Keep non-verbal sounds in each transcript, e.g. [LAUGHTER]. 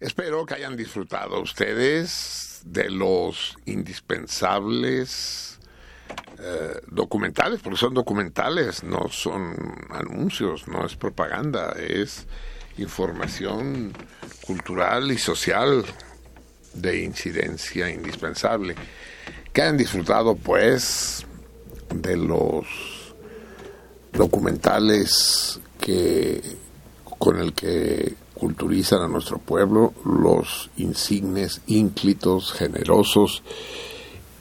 Espero que hayan disfrutado ustedes de los indispensables eh, documentales, porque son documentales, no son anuncios, no es propaganda, es información cultural y social de incidencia indispensable. Que hayan disfrutado, pues, de los documentales que con el que culturizan a nuestro pueblo los insignes, ínclitos, generosos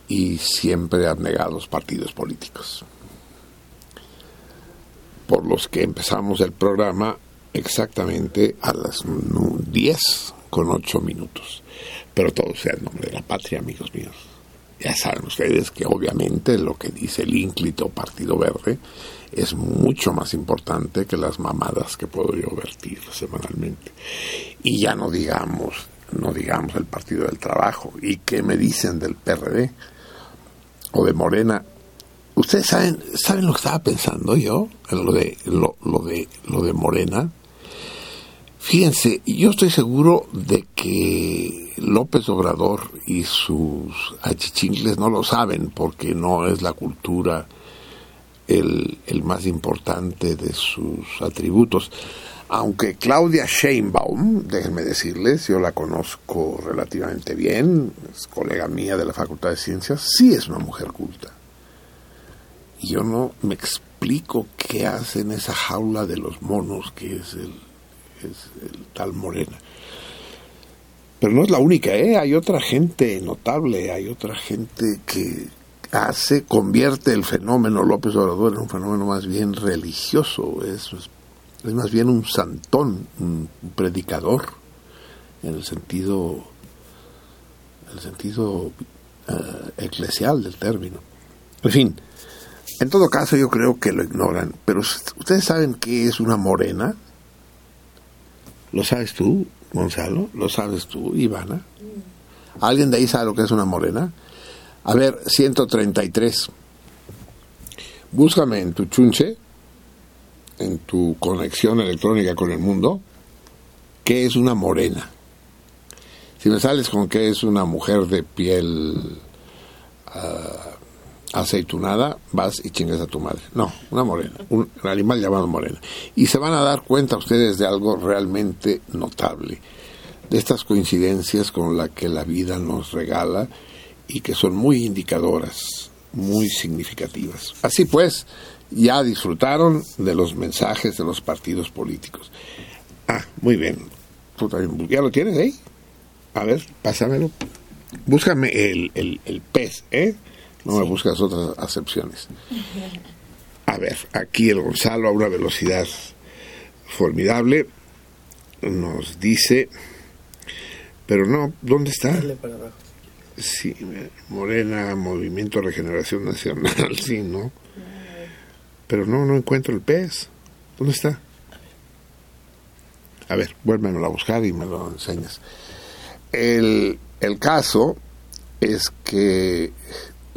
y siempre abnegados partidos políticos, por los que empezamos el programa exactamente a las 10 con 8 minutos. Pero todo sea en nombre de la patria, amigos míos. Ya saben ustedes que obviamente lo que dice el ínclito Partido Verde es mucho más importante que las mamadas que puedo yo vertir semanalmente. Y ya no digamos, no digamos el Partido del Trabajo. ¿Y qué me dicen del PRD o de Morena? Ustedes saben, saben lo que estaba pensando yo, lo de lo, lo de lo de Morena. Fíjense, yo estoy seguro de que López Obrador y sus achichincles no lo saben porque no es la cultura el, el más importante de sus atributos. Aunque Claudia Sheinbaum, déjenme decirles, yo la conozco relativamente bien, es colega mía de la Facultad de Ciencias, sí es una mujer culta. Y yo no me explico qué hace en esa jaula de los monos que es el, es el tal Morena. Pero no es la única, ¿eh? Hay otra gente notable, hay otra gente que hace, convierte el fenómeno López Obrador en un fenómeno más bien religioso, es, es más bien un santón, un predicador, en el sentido, en el sentido uh, eclesial del término. En fin, en todo caso yo creo que lo ignoran, pero ustedes saben qué es una morena. ¿Lo sabes tú, Gonzalo? ¿Lo sabes tú, Ivana? ¿Alguien de ahí sabe lo que es una morena? A ver, 133. Búscame en tu chunche en tu conexión electrónica con el mundo qué es una morena. Si me sales con que es una mujer de piel ah, aceitunada, vas y chingas a tu madre. No, una morena, un, animal llamado morena. Y se van a dar cuenta ustedes de algo realmente notable, de estas coincidencias con la que la vida nos regala y que son muy indicadoras, muy significativas. Así pues, ya disfrutaron de los mensajes de los partidos políticos. Ah, muy bien. ¿Ya lo tienes ahí? A ver, pásamelo. Búscame el, el, el pez, ¿eh? No me buscas otras acepciones. A ver, aquí el Gonzalo a una velocidad formidable nos dice, pero no, ¿dónde está? Sí, Morena, Movimiento Regeneración Nacional, [LAUGHS] sí, ¿no? Pero no, no encuentro el pez. ¿Dónde está? A ver, vuélvemelo a buscar y me lo enseñas. El, el caso es que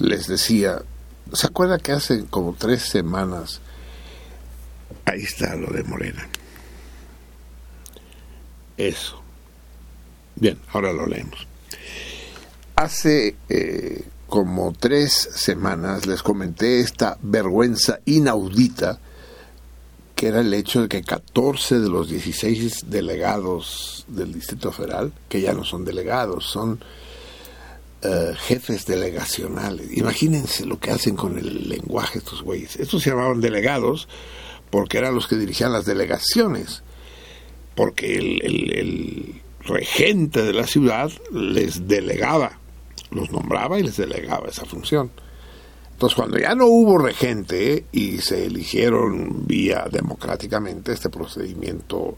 les decía, ¿se acuerda que hace como tres semanas, ahí está lo de Morena? Eso. Bien, ahora lo leemos. Hace eh, como tres semanas les comenté esta vergüenza inaudita que era el hecho de que 14 de los 16 delegados del Distrito Federal, que ya no son delegados, son eh, jefes delegacionales. Imagínense lo que hacen con el lenguaje estos güeyes. Estos se llamaban delegados porque eran los que dirigían las delegaciones, porque el, el regente de la ciudad les delegaba, los nombraba y les delegaba esa función. Entonces, cuando ya no hubo regente y se eligieron vía democráticamente este procedimiento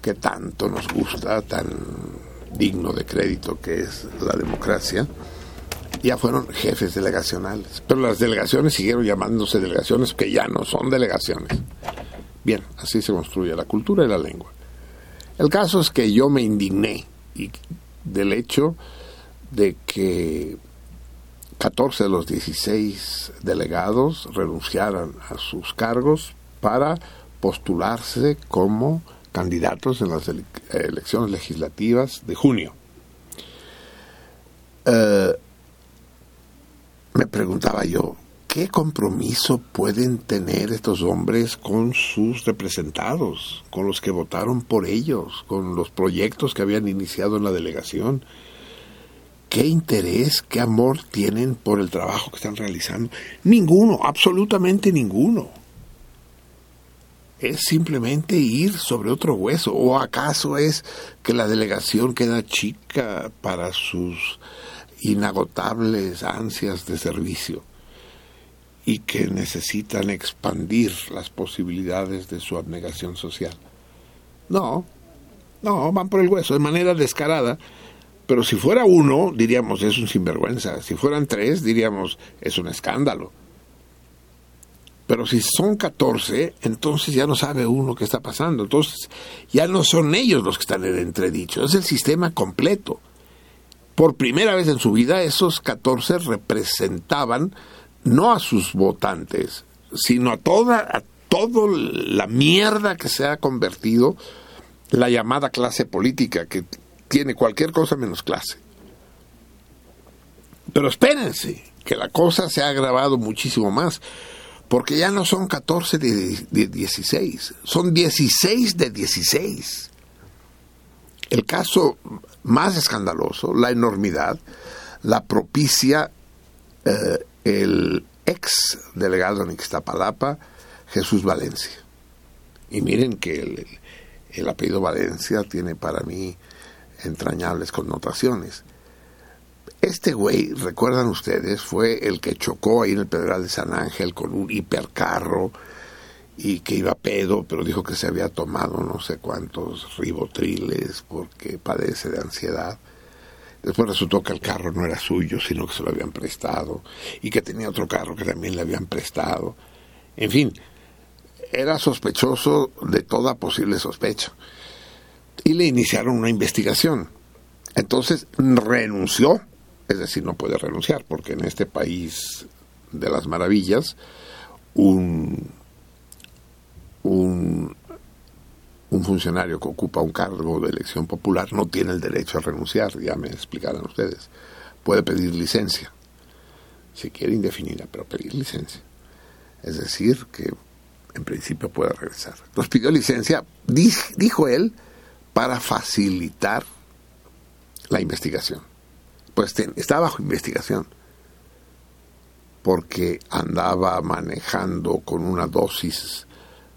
que tanto nos gusta, tan digno de crédito que es la democracia, ya fueron jefes delegacionales. Pero las delegaciones siguieron llamándose delegaciones que ya no son delegaciones. Bien, así se construye la cultura y la lengua. El caso es que yo me indigné y del hecho de que 14 de los 16 delegados renunciaran a sus cargos para postularse como candidatos en las elecciones legislativas de junio. Eh, me preguntaba yo, ¿qué compromiso pueden tener estos hombres con sus representados, con los que votaron por ellos, con los proyectos que habían iniciado en la delegación? ¿Qué interés, qué amor tienen por el trabajo que están realizando? Ninguno, absolutamente ninguno es simplemente ir sobre otro hueso? ¿O acaso es que la delegación queda chica para sus inagotables ansias de servicio y que necesitan expandir las posibilidades de su abnegación social? No, no, van por el hueso de manera descarada. Pero si fuera uno, diríamos es un sinvergüenza. Si fueran tres, diríamos es un escándalo. Pero si son 14, entonces ya no sabe uno qué está pasando. Entonces ya no son ellos los que están en entredicho, es el sistema completo. Por primera vez en su vida, esos 14 representaban no a sus votantes, sino a toda, a toda la mierda que se ha convertido la llamada clase política, que tiene cualquier cosa menos clase. Pero espérense, que la cosa se ha agravado muchísimo más porque ya no son 14 de, 16, son 16 de 16. El caso más escandaloso, la enormidad, la propicia eh, el ex delegado en Ixtapalapa, Jesús Valencia. Y miren que el apellido Valencia tiene para mí entrañables connotaciones. Este güey, recuerdan ustedes, fue el que chocó ahí en el Pedral de San Ángel con un hipercarro y que iba pedo, pero dijo que se había tomado no sé cuántos ribotriles porque padece de ansiedad. Después resultó que el carro no era suyo, sino que se lo habían prestado y que tenía otro carro que también le habían prestado. En fin, era sospechoso de toda posible sospecha. Y le iniciaron una investigación. Entonces renunció es decir, no puede renunciar, porque en este país de las maravillas, un un, un funcionario que ocupa un cargo de elección popular no tiene el derecho a renunciar, ya me explicarán ustedes. Puede pedir licencia, si quiere indefinida, pero pedir licencia. Es decir, que en principio puede regresar. Nos pidió licencia, dijo él, para facilitar la investigación. Pues está bajo investigación porque andaba manejando con una dosis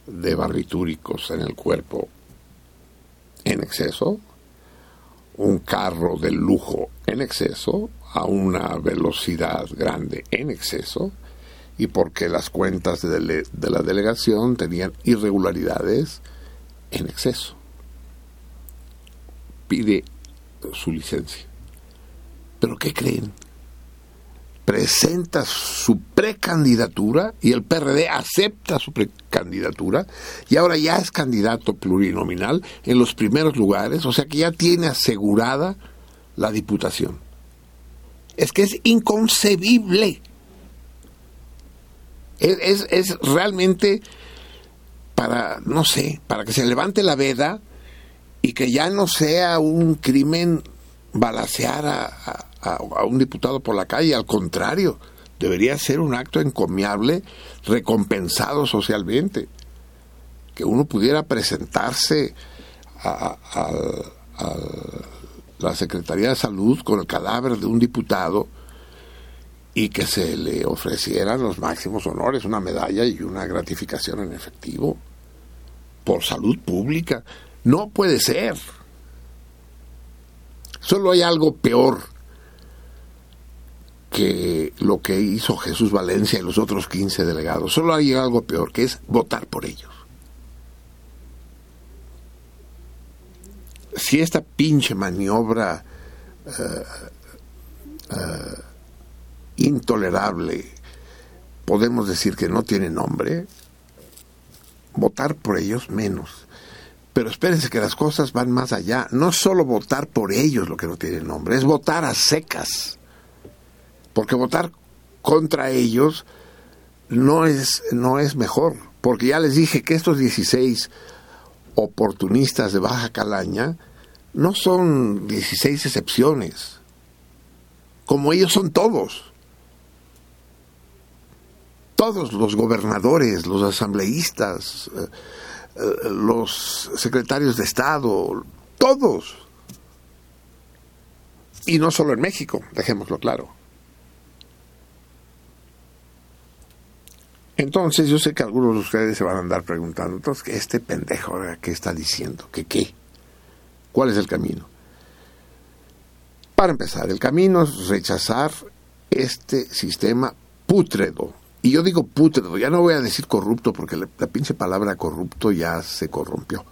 de barbitúricos en el cuerpo en exceso, un carro de lujo en exceso, a una velocidad grande en exceso, y porque las cuentas de, la delegación tenían irregularidades en exceso. Pide su licencia. ¿Pero qué creen? presenta su precandidatura y el PRD acepta su precandidatura y ahora ya es candidato plurinominal en los primeros lugares, o sea que ya tiene asegurada la diputación. Es que es inconcebible. Es, es, realmente para, no sé, para que se levante la veda y que ya no sea un crimen balasear a, a, un diputado por la calle, al contrario, debería ser un acto encomiable, recompensado socialmente. Que uno pudiera presentarse a, la Secretaría de Salud con el cadáver de un diputado y que se le ofrecieran los máximos honores, una medalla y una gratificación en efectivo por salud pública. No puede ser. Solo hay algo peor que lo que hizo Jesús Valencia y los otros 15 delegados. Solo hay algo peor, que es votar por ellos. Si esta pinche maniobra eh, eh, intolerable podemos decir que no tiene nombre, votar por ellos menos. Pero espérense que las cosas van más allá. No solo votar por ellos lo que no tiene nombre, es votar a secas porque votar contra ellos no es, no es mejor, porque ya les dije que estos 16 oportunistas de Baja Calaña no son 16 excepciones, como ellos son todos. Todos los gobernadores, los asambleístas, eh, eh, los secretarios de Estado, todos. Y no solo en México, dejémoslo claro. Entonces yo sé que algunos de ustedes se van a andar preguntando, entonces, este pendejo qué está diciendo? ¿Qué qué? ¿Cuál es el camino? Para empezar, el camino es rechazar este sistema pútredo. Y yo digo pútredo, ya no voy a decir corrupto porque la, pinche palabra corrupto ya se corrompió.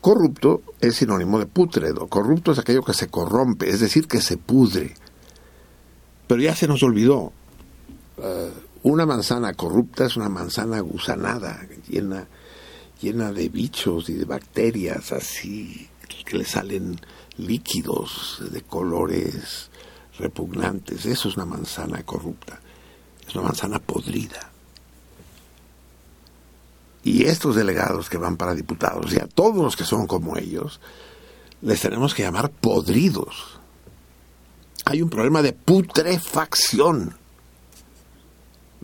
Corrupto es sinónimo de pútredo. Corrupto es aquello que se corrompe, es decir, que se pudre. Pero ya se nos olvidó. Uh, una manzana corrupta es una manzana gusanada, llena, llena de bichos y de bacterias así, que le salen líquidos de colores repugnantes. Eso es una manzana corrupta, es una manzana podrida. Y estos delegados que van para diputados, y a todos los que son como ellos, les tenemos que llamar podridos. Hay un problema de putrefacción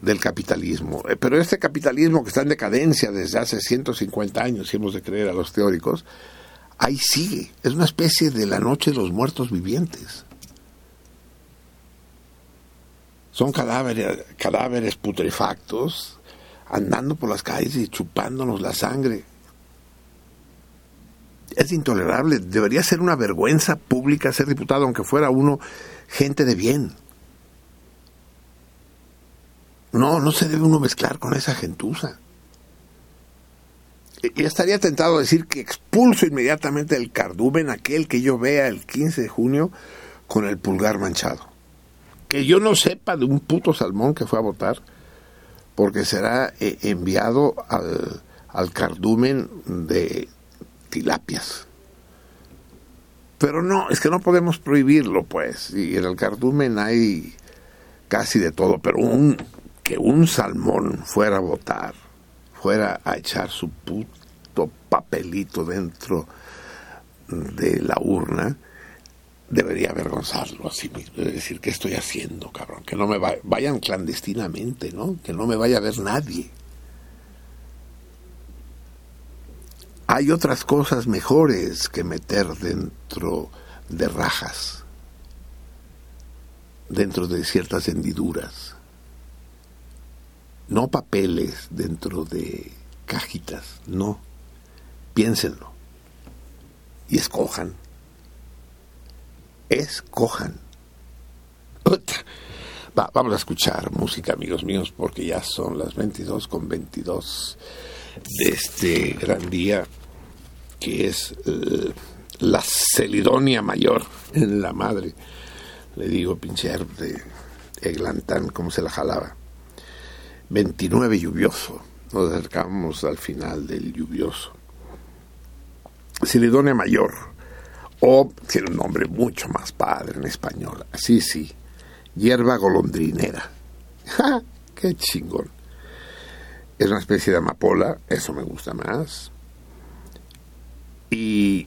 del capitalismo. Eh, pero este capitalismo que está en decadencia desde hace 150 años, si hemos de creer a los teóricos, ahí sigue. Es una especie de la noche de los muertos vivientes. Son cadáveres, cadáveres putrefactos andando por las calles y chupándonos la sangre. Es intolerable. Debería ser una vergüenza pública ser diputado, aunque fuera uno gente de bien. No, no se debe uno mezclar con esa gentuza. Y estaría tentado a decir que expulso inmediatamente el cardumen aquel que yo vea el 15 de junio con el pulgar manchado. Que yo no sepa de un puto salmón que fue a votar, porque será eh, enviado al, al cardumen de tilapias. Pero no, es que no podemos prohibirlo, pues. Y en el cardumen hay casi de todo, pero un un salmón fuera a votar fuera a echar su puto papelito dentro de la urna, debería avergonzarlo así mismo, es decir, ¿qué estoy haciendo, cabrón? Que no me vayan clandestinamente, ¿no? Que no me vaya a ver nadie. Hay otras cosas mejores que meter dentro de rajas, dentro de ciertas hendiduras. No papeles dentro de cajitas, no. Piénsenlo y escojan. Escojan. vamos a escuchar música, amigos míos, porque ya son las 22 con 22 de este gran día, que es eh, la Celidonia Mayor en la madre. Le digo, pincher de Eglantán, cómo se la jalaba. 29 lluvioso. Nos acercamos al final del lluvioso. Celidonia Mayor, o tiene un nombre mucho más padre en español, sí, sí, hierba golondrinera. [LAUGHS] ¡Ja! ¡Qué chingón! Es una especie de amapola, eso me gusta más. Y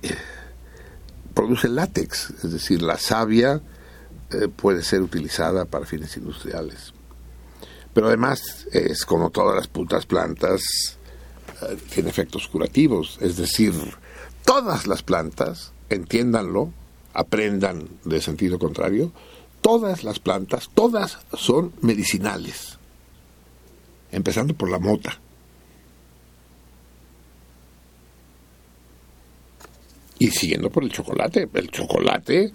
produce látex, es decir, la savia eh, puede ser utilizada para fines industriales. Pero además es como todas las putas plantas, eh, tiene efectos curativos, es decir, todas las plantas, entiéndanlo, aprendan de sentido contrario, todas las plantas, todas son medicinales, empezando por la mota. Y siguiendo por el chocolate, el chocolate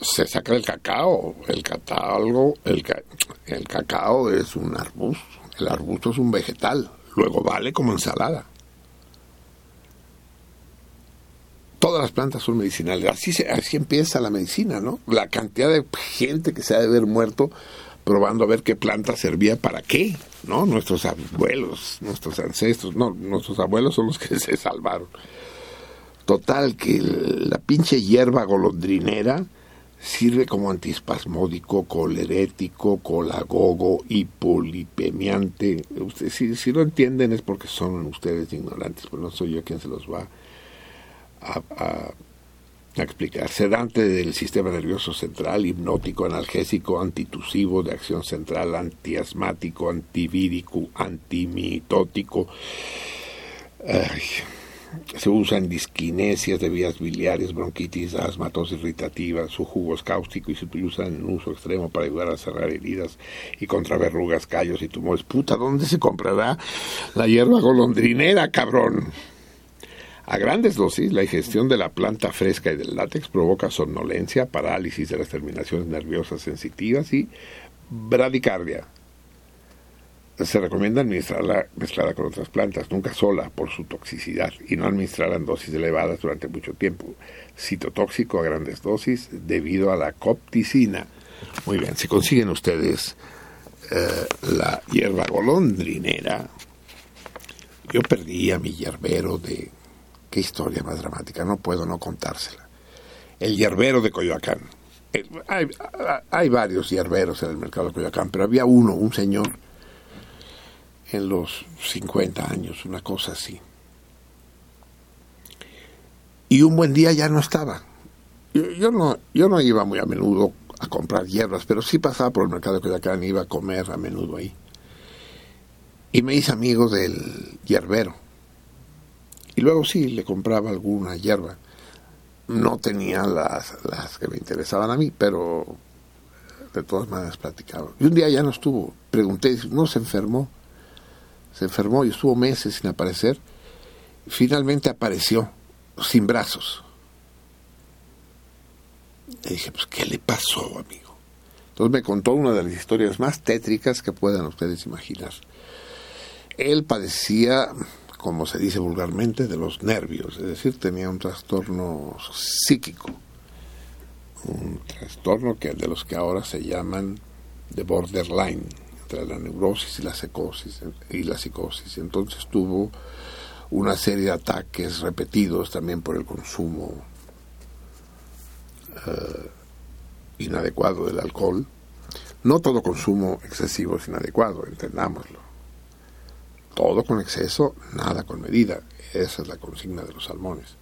se saca del cacao, el cacao, el, el cacao es un arbusto, el arbusto es un vegetal, luego vale como ensalada. todas las plantas son medicinales. Así, así empieza la medicina, ¿no? La cantidad de gente que se ha de haber muerto probando a ver qué planta servía para qué, ¿no? Nuestros abuelos, nuestros ancestros, no, nuestros abuelos son los que [LAUGHS] se salvaron. Total, que la pinche hierba golondrinera sirve como antispasmódico, colerético, colagogo, hipolipemiante. Ustedes, si, si lo entienden es porque son ustedes ignorantes, pues no soy yo quien se los va a a, explicar. Sedante del sistema nervioso central, hipnótico, analgésico, antitusivo, de acción central, antiasmático, antivírico, antimitótico. Se usa en disquinesias de vías biliares, bronquitis, asma, tos irritativa. Su jugo es cáustico y se utiliza en uso extremo para ayudar a cerrar heridas y contra verrugas, callos y tumores. Puta, ¿dónde se comprará la hierba golondrinera, cabrón? A grandes dosis, la ingestión de la planta fresca y del látex provoca somnolencia, parálisis de las terminaciones nerviosas sensitivas y bradicardia. Se recomienda administrarla mezclada con otras plantas, nunca sola por su toxicidad, y no administrarla en dosis elevadas durante mucho tiempo. Citotóxico a grandes dosis debido a la copticina. Muy bien, si consiguen ustedes eh, la hierba golondrinera, yo perdí a mi hierbero de Qué historia más dramática, no puedo no contársela. El hierbero de Coyoacán. Eh, hay, varios hierberos en el mercado de Coyoacán, pero había uno, un señor, en los 50 años, una cosa así. Y un buen día ya no estaba. Yo, no, yo no iba muy a menudo a comprar hierbas, pero sí pasaba por el mercado de Coyoacán y iba a comer a menudo ahí. Y me hice amigo del hierbero. Y luego sí, le compraba alguna hierba. No tenía las, las que me interesaban a mí, pero de todas maneras platicaba. Y un día ya no estuvo. Pregunté, no se enfermó. Se enfermó y estuvo meses sin aparecer. Finalmente apareció, sin brazos. Le dije, pues, ¿qué le pasó, amigo? Entonces me contó una de las historias más tétricas que puedan ustedes imaginar. Él padecía como se dice vulgarmente, de los nervios, es decir, tenía un trastorno psíquico, un trastorno que de los que ahora se llaman de borderline, la neurosis y la psicosis, y la psicosis. Entonces tuvo una serie de ataques repetidos también por el consumo eh, inadecuado del alcohol. No todo consumo excesivo es inadecuado, entendámoslo Todo con exceso, nada con medida. Esa es la consigna de los salmones.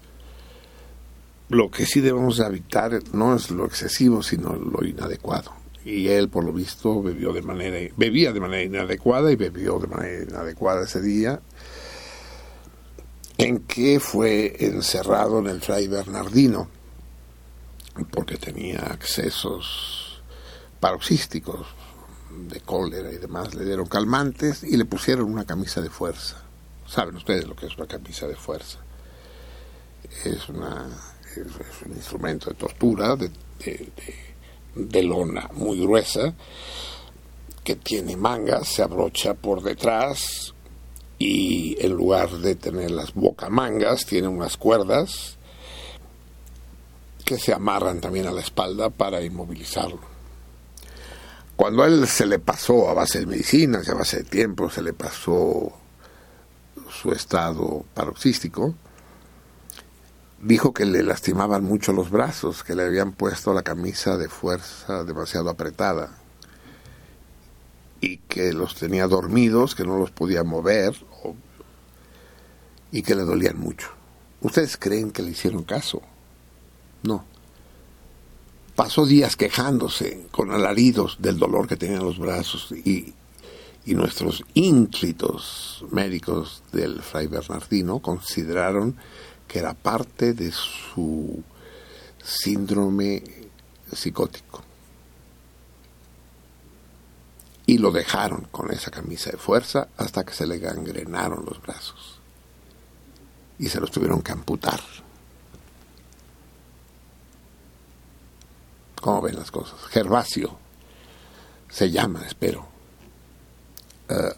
Lo que sí debemos evitar no es lo excesivo, sino lo inadecuado. Y él, por lo visto, bebió de manera, bebía de manera inadecuada y bebió de manera inadecuada ese día en que fue encerrado en el Fray Bernardino porque tenía accesos paroxísticos de cólera y demás, le dieron calmantes y le pusieron una camisa de fuerza. Saben ustedes lo que es una camisa de fuerza. Es, una, es, un instrumento de tortura de, de, lona muy gruesa que tiene mangas, se abrocha por detrás y en lugar de tener las bocamangas tiene unas cuerdas que se amarran también a la espalda para inmovilizarlo. Cuando a él se le pasó a base de medicinas, a base de tiempo, se le pasó su estado paroxístico, dijo que le lastimaban mucho los brazos, que le habían puesto la camisa de fuerza demasiado apretada y que los tenía dormidos, que no los podía mover y que le dolían mucho. ¿Ustedes creen que le hicieron caso? No. Pasó días quejándose con alaridos del dolor que tenía en los brazos y, y nuestros ínclitos médicos del Fray Bernardino consideraron que era parte de su síndrome psicótico. Y lo dejaron con esa camisa de fuerza hasta que se le gangrenaron los brazos. Y se los tuvieron que amputar. ¿Cómo ven las cosas? Gervasio se llama, espero. Eh,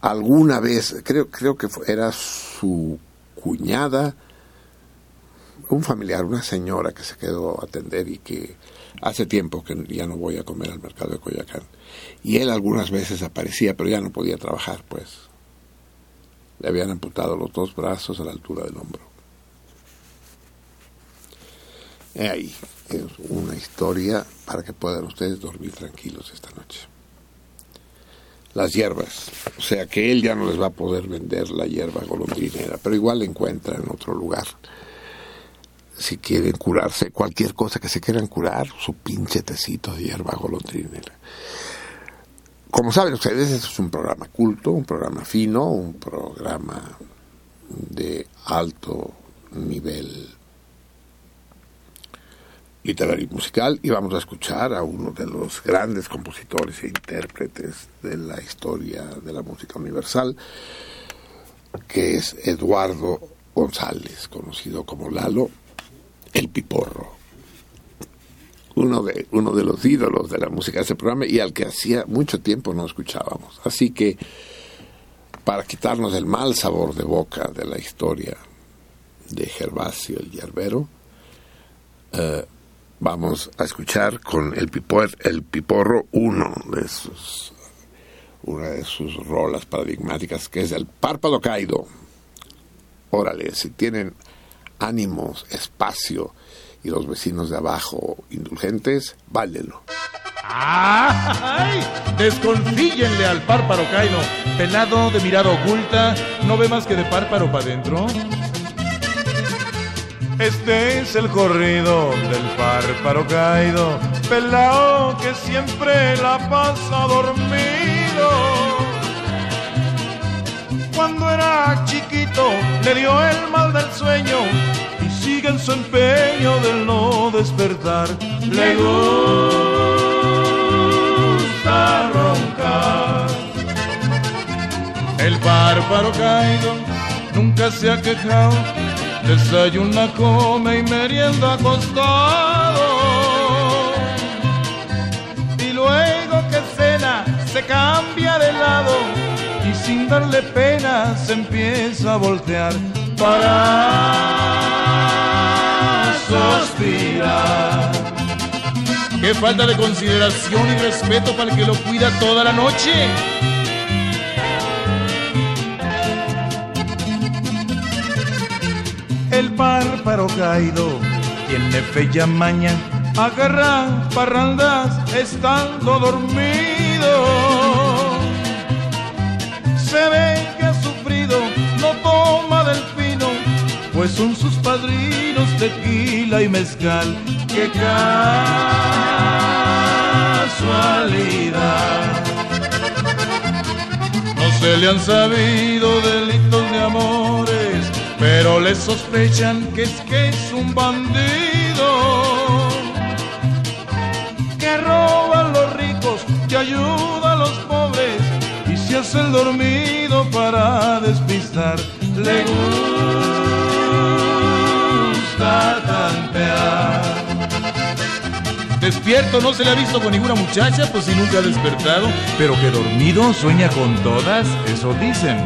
alguna vez, creo, creo que era su cuñada, un familiar, una señora que se quedó a atender y que hace tiempo que ya no voy a comer al mercado de Coyacán. Y él algunas veces aparecía, pero ya no podía trabajar, pues. Le habían amputado los dos brazos a la altura del hombro. ahí es una historia para que puedan ustedes dormir tranquilos esta noche. Las hierbas, o sea que él ya no les va a poder vender la hierba golondrinera, pero igual la encuentra en otro lugar. Si quieren curarse, cualquier cosa que se quieran curar, su pinche tecito de hierba golondrinera. Como saben ustedes, este es un programa culto, un programa fino, un programa de alto nivel literario y musical y vamos a escuchar a uno de los grandes compositores e intérpretes de la historia de la música universal, que es Eduardo González, conocido como Lalo, el Piporro. Uno de, uno de los ídolos de la música de este programa y al que hacía mucho tiempo no escuchábamos. Así que, para quitarnos el mal sabor de boca de la historia de Gervasio el Yerbero, eh, vamos a escuchar con el, el Piporro uno de sus una de sus rolas paradigmáticas que es el párpado caído. Órale, si tienen ánimos, espacio y los vecinos de abajo indulgentes, válelo. ¡Ay! Desconfíenle al párpado caído, pelado de mirada oculta, no ve más que de párpado para adentro. Este es el corrido del párparo caído, pelao que siempre la pasa dormido. Cuando era chiquito le dio el mal del sueño y sigue en su empeño del no despertar. Le gusta roncar. El párparo caído nunca se ha quejado Desayuna, come y merienda acostado. Y luego que cena se cambia de lado y sin darle pena se empieza a voltear para suspirar. Qué falta de consideración y respeto para el que lo cuida toda la noche. el párparo caído tiene fe y maña, agarra parrandas estando dormido se ve que ha sufrido, no toma del pino, pues son sus padrinos tequila y mezcal. ¡Qué casualidad! No se le han sabido delitos de amores, pero le sospechan que es que es un bandido que roba a los ricos, que ayuda a los hace el dormido para despistar. Le gusta tantear. Despierto no se le ha visto con ninguna muchacha, pues si nunca ha despertado, pero que dormido sueña con todas, eso dicen.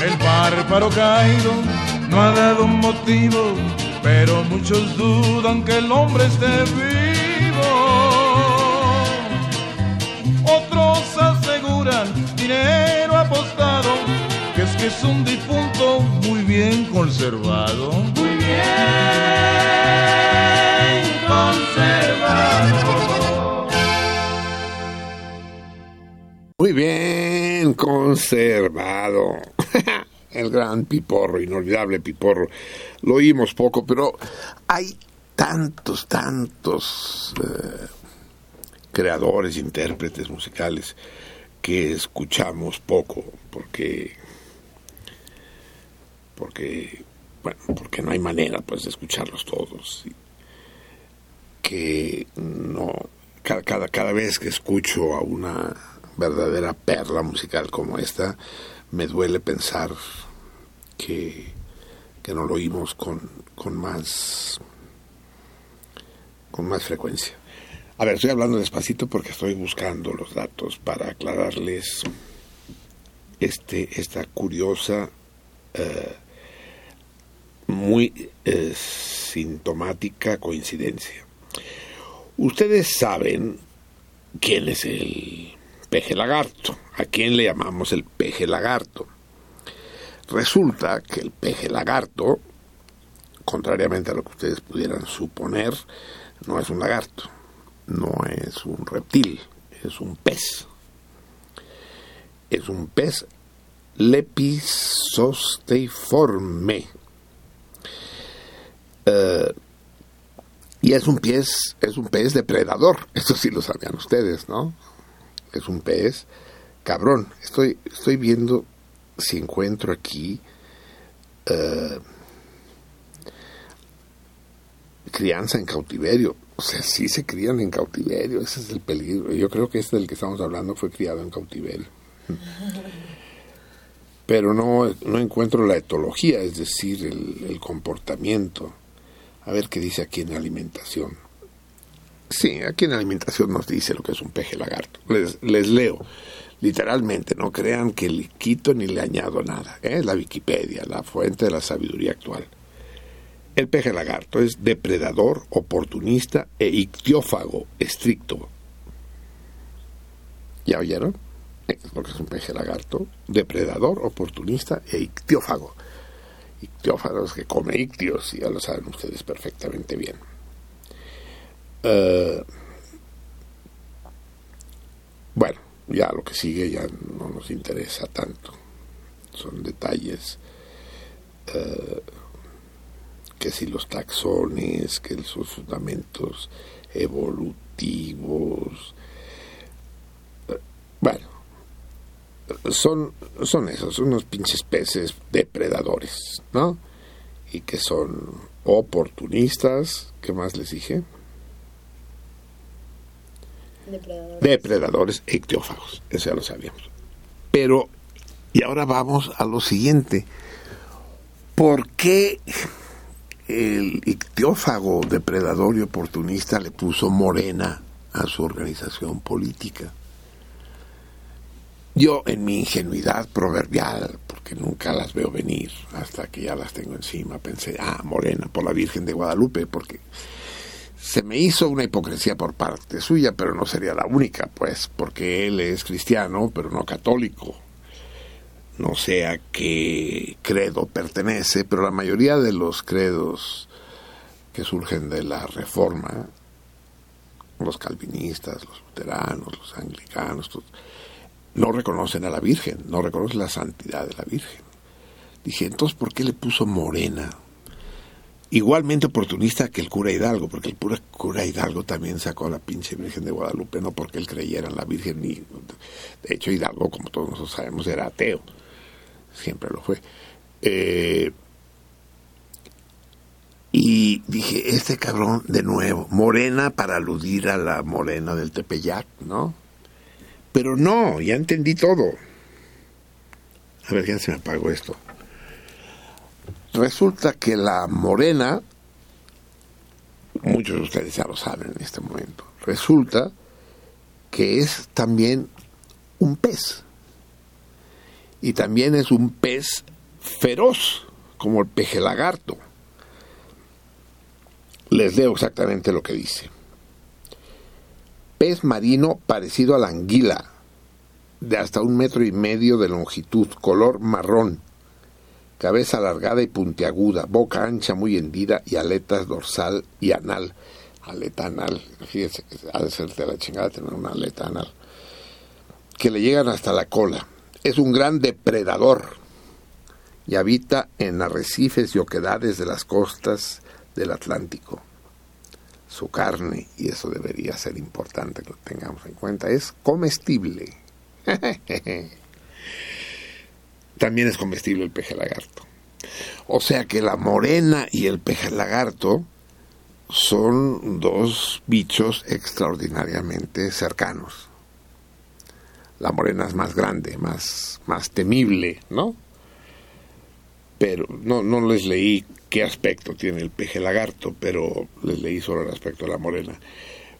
El bárbaro caído no ha dado un motivo, pero muchos dudan que el hombre esté vivo. Dinero apostado, que es que es un difunto muy bien conservado. Muy bien conservado. Muy bien conservado. [LAUGHS] El gran Piporro, inolvidable Piporro. Lo oímos poco, pero hay tantos, tantos eh, creadores, intérpretes musicales que escuchamos poco, porque, porque, bueno, porque no hay manera, pues, de escucharlos todos. Que no, cada, cada, cada vez que escucho a una verdadera perla musical como esta, me duele pensar que, que no lo oímos con, con más con más frecuencia. A ver, estoy hablando despacito porque estoy buscando los datos para aclararles este, esta curiosa, eh, muy eh, sintomática coincidencia. Ustedes saben quién es el peje lagarto, a quién le llamamos el peje lagarto. Resulta que el peje lagarto, contrariamente a lo que ustedes pudieran suponer, no es un lagarto, no es un reptil, es un pez. Es un pez lepisosteiforme. Eh, y es un pez, es un pez depredador, [LAUGHS] eso sí lo sabían ustedes, ¿no? Es un pez cabrón. Estoy, estoy viendo si encuentro aquí eh, crianza en cautiverio. O sea, sí se crían en cautiverio, ese es el peligro. Yo creo que este del que estamos hablando fue criado en cautiverio. [LAUGHS] Pero no, no encuentro la etología, es decir, el, el comportamiento. A ver qué dice aquí en alimentación. Sí, aquí en alimentación nos dice lo que es un peje lagarto. Les, les leo literalmente, no crean que le quito ni le añado nada. ¿eh? Es la Wikipedia, la fuente de la sabiduría actual. El peje lagarto es depredador, oportunista e ictiófago estricto. ¿Ya oyeron? Es porque es un peje lagarto, depredador, oportunista e ictiófago. Ictiófagos que come ictios, ya lo saben ustedes perfectamente bien. Uh, bueno, ya lo que sigue ya no nos interesa tanto. Son detalles uh, que si los taxones, que sus fundamentos evolutivos. Bueno, son, son esos, unos pinches peces depredadores, ¿no? Y que son oportunistas, ¿qué más les dije? Depredadores. Depredadores ictiófagos, eso ya lo sabíamos. Pero, y ahora vamos a lo siguiente. ¿Por qué el ictiófago depredador y oportunista le puso morena a su organización política? Yo, en mi ingenuidad proverbial, porque nunca las veo venir hasta que ya las tengo encima, pensé, ah, morena, por la Virgen de Guadalupe, porque se me hizo una hipocresía por parte suya, pero no sería la única, pues, porque él es cristiano, pero no católico. No sé a qué credo pertenece, pero la mayoría de los credos que surgen de la reforma, los calvinistas, los luteranos, los anglicanos, no reconocen a la Virgen, no reconocen la santidad de la Virgen. Dije, entonces, ¿por qué le puso morena? Igualmente oportunista que el cura Hidalgo, porque el cura, cura Hidalgo también sacó a la pinche Virgen de Guadalupe, no porque él creyera en la Virgen, ni. De hecho, Hidalgo, como todos nosotros sabemos, era ateo. Siempre lo fue. Eh, y dije, este cabrón, de nuevo, morena para aludir a la morena del Tepeyac, ¿no? Pero no, ya entendí todo. A ver, ya se me apagó esto. Resulta que la morena, muchos de ustedes ya lo saben en este momento, resulta que es también un pez. Y también es un pez feroz, como el peje lagarto. Les leo exactamente lo que dice. Pez marino parecido a la anguila, de hasta un metro y medio de longitud, color marrón, cabeza alargada y puntiaguda, boca ancha muy hendida y aletas dorsal y anal. Aleta anal, fíjese que ha de ser de la chingada tener una aleta anal. Que le llegan hasta la cola. Es un gran depredador y habita en arrecifes y oquedades de las costas del Atlántico. Su carne, y eso debería ser importante que lo tengamos en cuenta, es comestible. [LAUGHS] también es comestible el peje lagarto. O sea que la morena y el peje lagarto son dos bichos extraordinariamente cercanos. La morena es más grande, más, más temible, ¿no? Pero no, no les leí qué aspecto tiene el peje lagarto, pero les leí solo el aspecto de la morena.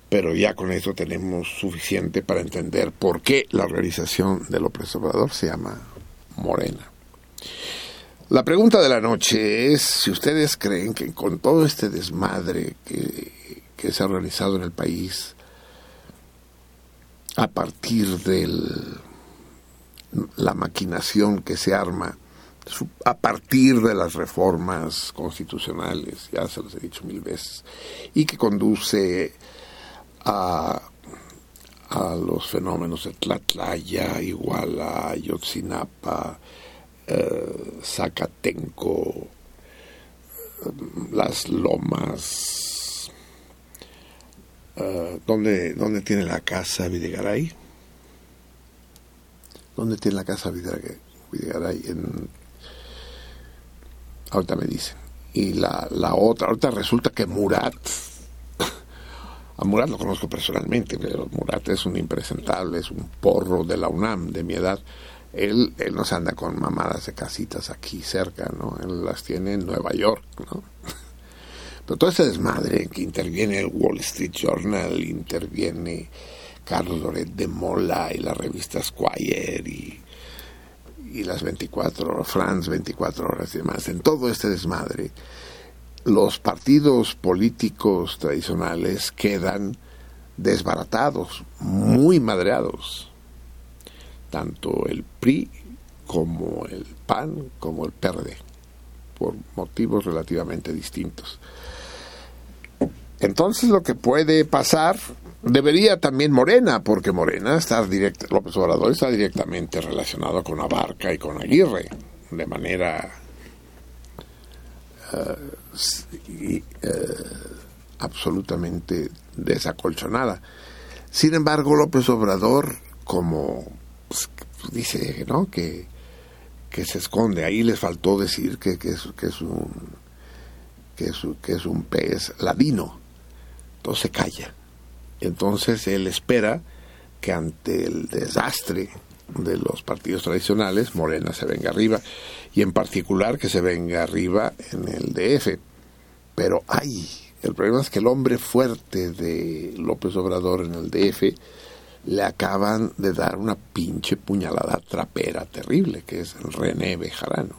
Pero ya con eso tenemos suficiente para entender por qué la organización del Obrador se llama Morena. La pregunta de la noche es si ustedes creen que con todo este desmadre que, que se ha organizado en el país, a partir de la maquinación que se arma, a partir de las reformas constitucionales, ya se los he dicho mil veces, y que conduce a a los fenómenos de Tlatlaya, Iguala, Yotzinapa, eh, Zacatenco, las lomas. Eh, ¿dónde, ¿Dónde tiene la casa Videgaray? ¿Dónde tiene la casa Videgaray? En... Ahorita me dicen. Y la, la otra, ahorita resulta que Murat, a Murat lo conozco personalmente, pero Murat es un impresentable, es un porro de la UNAM, de mi edad. Él, él no se anda con mamadas de casitas aquí cerca, ¿no? Él las tiene en Nueva York, ¿no? Pero todo ese desmadre que interviene el Wall Street Journal, interviene Carlos Loret de Mola y la revista Squire y, y las 24 horas, France 24 horas y demás, en todo este desmadre los partidos políticos tradicionales quedan desbaratados, muy madreados. Tanto el PRI como el PAN como el PERDE, por motivos relativamente distintos. Entonces lo que puede pasar debería también Morena, porque Morena está directa, López Obrador está directamente relacionado con Abarca y con Aguirre, de manera eh, absolutamente desacolchonada. Sin embargo, López Obrador, como pues, dice, ¿no? Que, que se esconde, ahí les faltó decir que, que, es, que es un que es un pez ladino. Se calla. Entonces él espera que ante el desastre de los partidos tradicionales, Morena se venga arriba, y en particular que se venga arriba en el DF. Pero ay, el problema es que el hombre fuerte de López Obrador en el DF le acaban de dar una pinche puñalada trapera terrible, que es René Bejarano,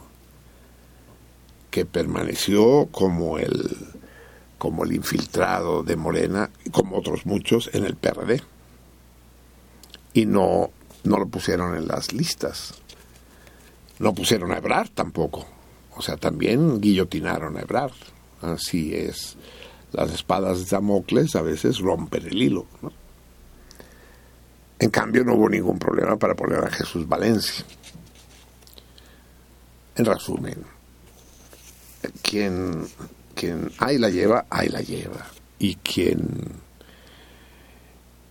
que permaneció como el, como el infiltrado de Morena, como otros muchos, en el PRD. Y no no lo pusieron en las listas. No pusieron a Ebrard tampoco. O sea, también guillotinaron a Ebrard. Así es. Las espadas de Damocles a veces rompen el hilo. En cambio, no hubo ningún problema para poner a Jesús Valencia. En resumen, quien, quien ahí la lleva, ahí la lleva. Y quien,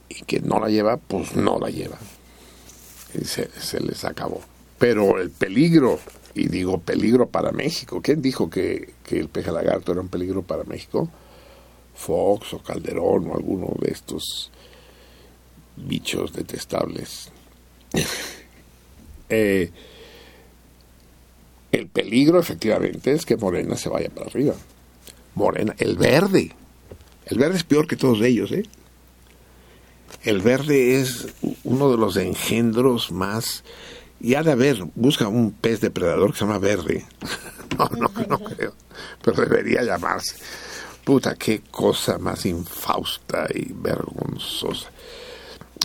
y quien no la lleva, pues no la lleva. Y se, se les acabó. Pero el peligro, y digo peligro para México, ¿quién dijo que, el peje lagarto era un peligro para México? Fox o Calderón o alguno de estos bichos detestables. [LAUGHS] eh, el peligro efectivamente es que Morena se vaya para arriba. Morena, el verde. El verde es peor que todos ellos, ¿eh? El verde es uno de los engendros más... Y ha de haber, busca un pez depredador que se llama verde. [LAUGHS] no, no, no creo. Pero debería llamarse. Puta, qué cosa más infausta y vergonzosa.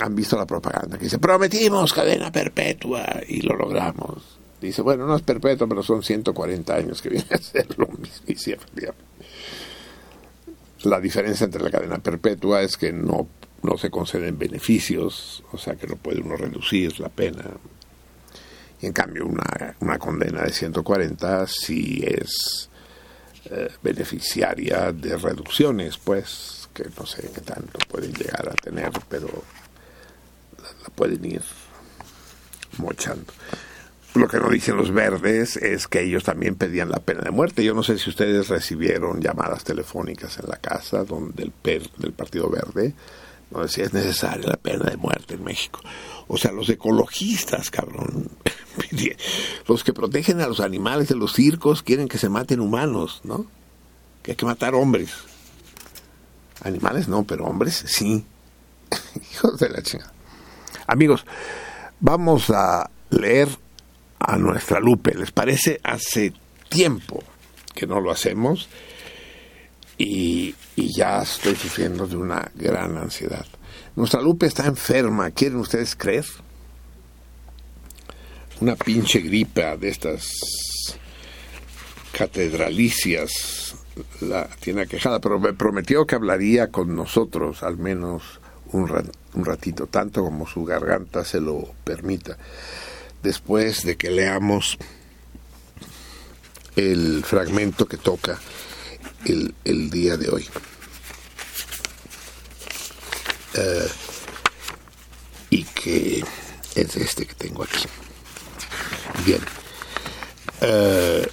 Han visto la propaganda que dice, prometimos cadena perpetua y lo logramos. Dice, bueno, no es perpetua, pero son 140 años que viene a ser lo mismo. Y efectivamente. La diferencia entre la cadena perpetua es que no, no se conceden beneficios, o sea que no puede uno reducir la pena. Y en cambio, una, una condena de 140 sí es eh, beneficiaria de reducciones, pues, que no sé qué tanto pueden llegar a tener, pero la, la pueden ir mochando. Lo que no dicen los verdes es que ellos también pedían la pena de muerte. Yo no sé si ustedes recibieron llamadas telefónicas en la casa donde el per, del Partido Verde no decía es necesaria la pena de muerte en México. O sea, los ecologistas, cabrón, [LAUGHS] los que protegen a los animales de los circos quieren que se maten humanos, ¿no? Que hay que matar hombres. Animales no, pero hombres sí. [LAUGHS] Hijos de la chingada. Amigos, vamos a leer a nuestra Lupe. ¿Les parece? Hace tiempo que no lo hacemos y, ya estoy sufriendo de una gran ansiedad. Nuestra Lupe está enferma, ¿quieren ustedes creer? Una pinche gripa de estas catedralicias la tiene aquejada, pero me prometió que hablaría con nosotros al menos un ratito, tanto como su garganta se lo permita después de que leamos el fragmento que toca el, día de hoy. Uh, y que es este que tengo aquí. Bien. Uh,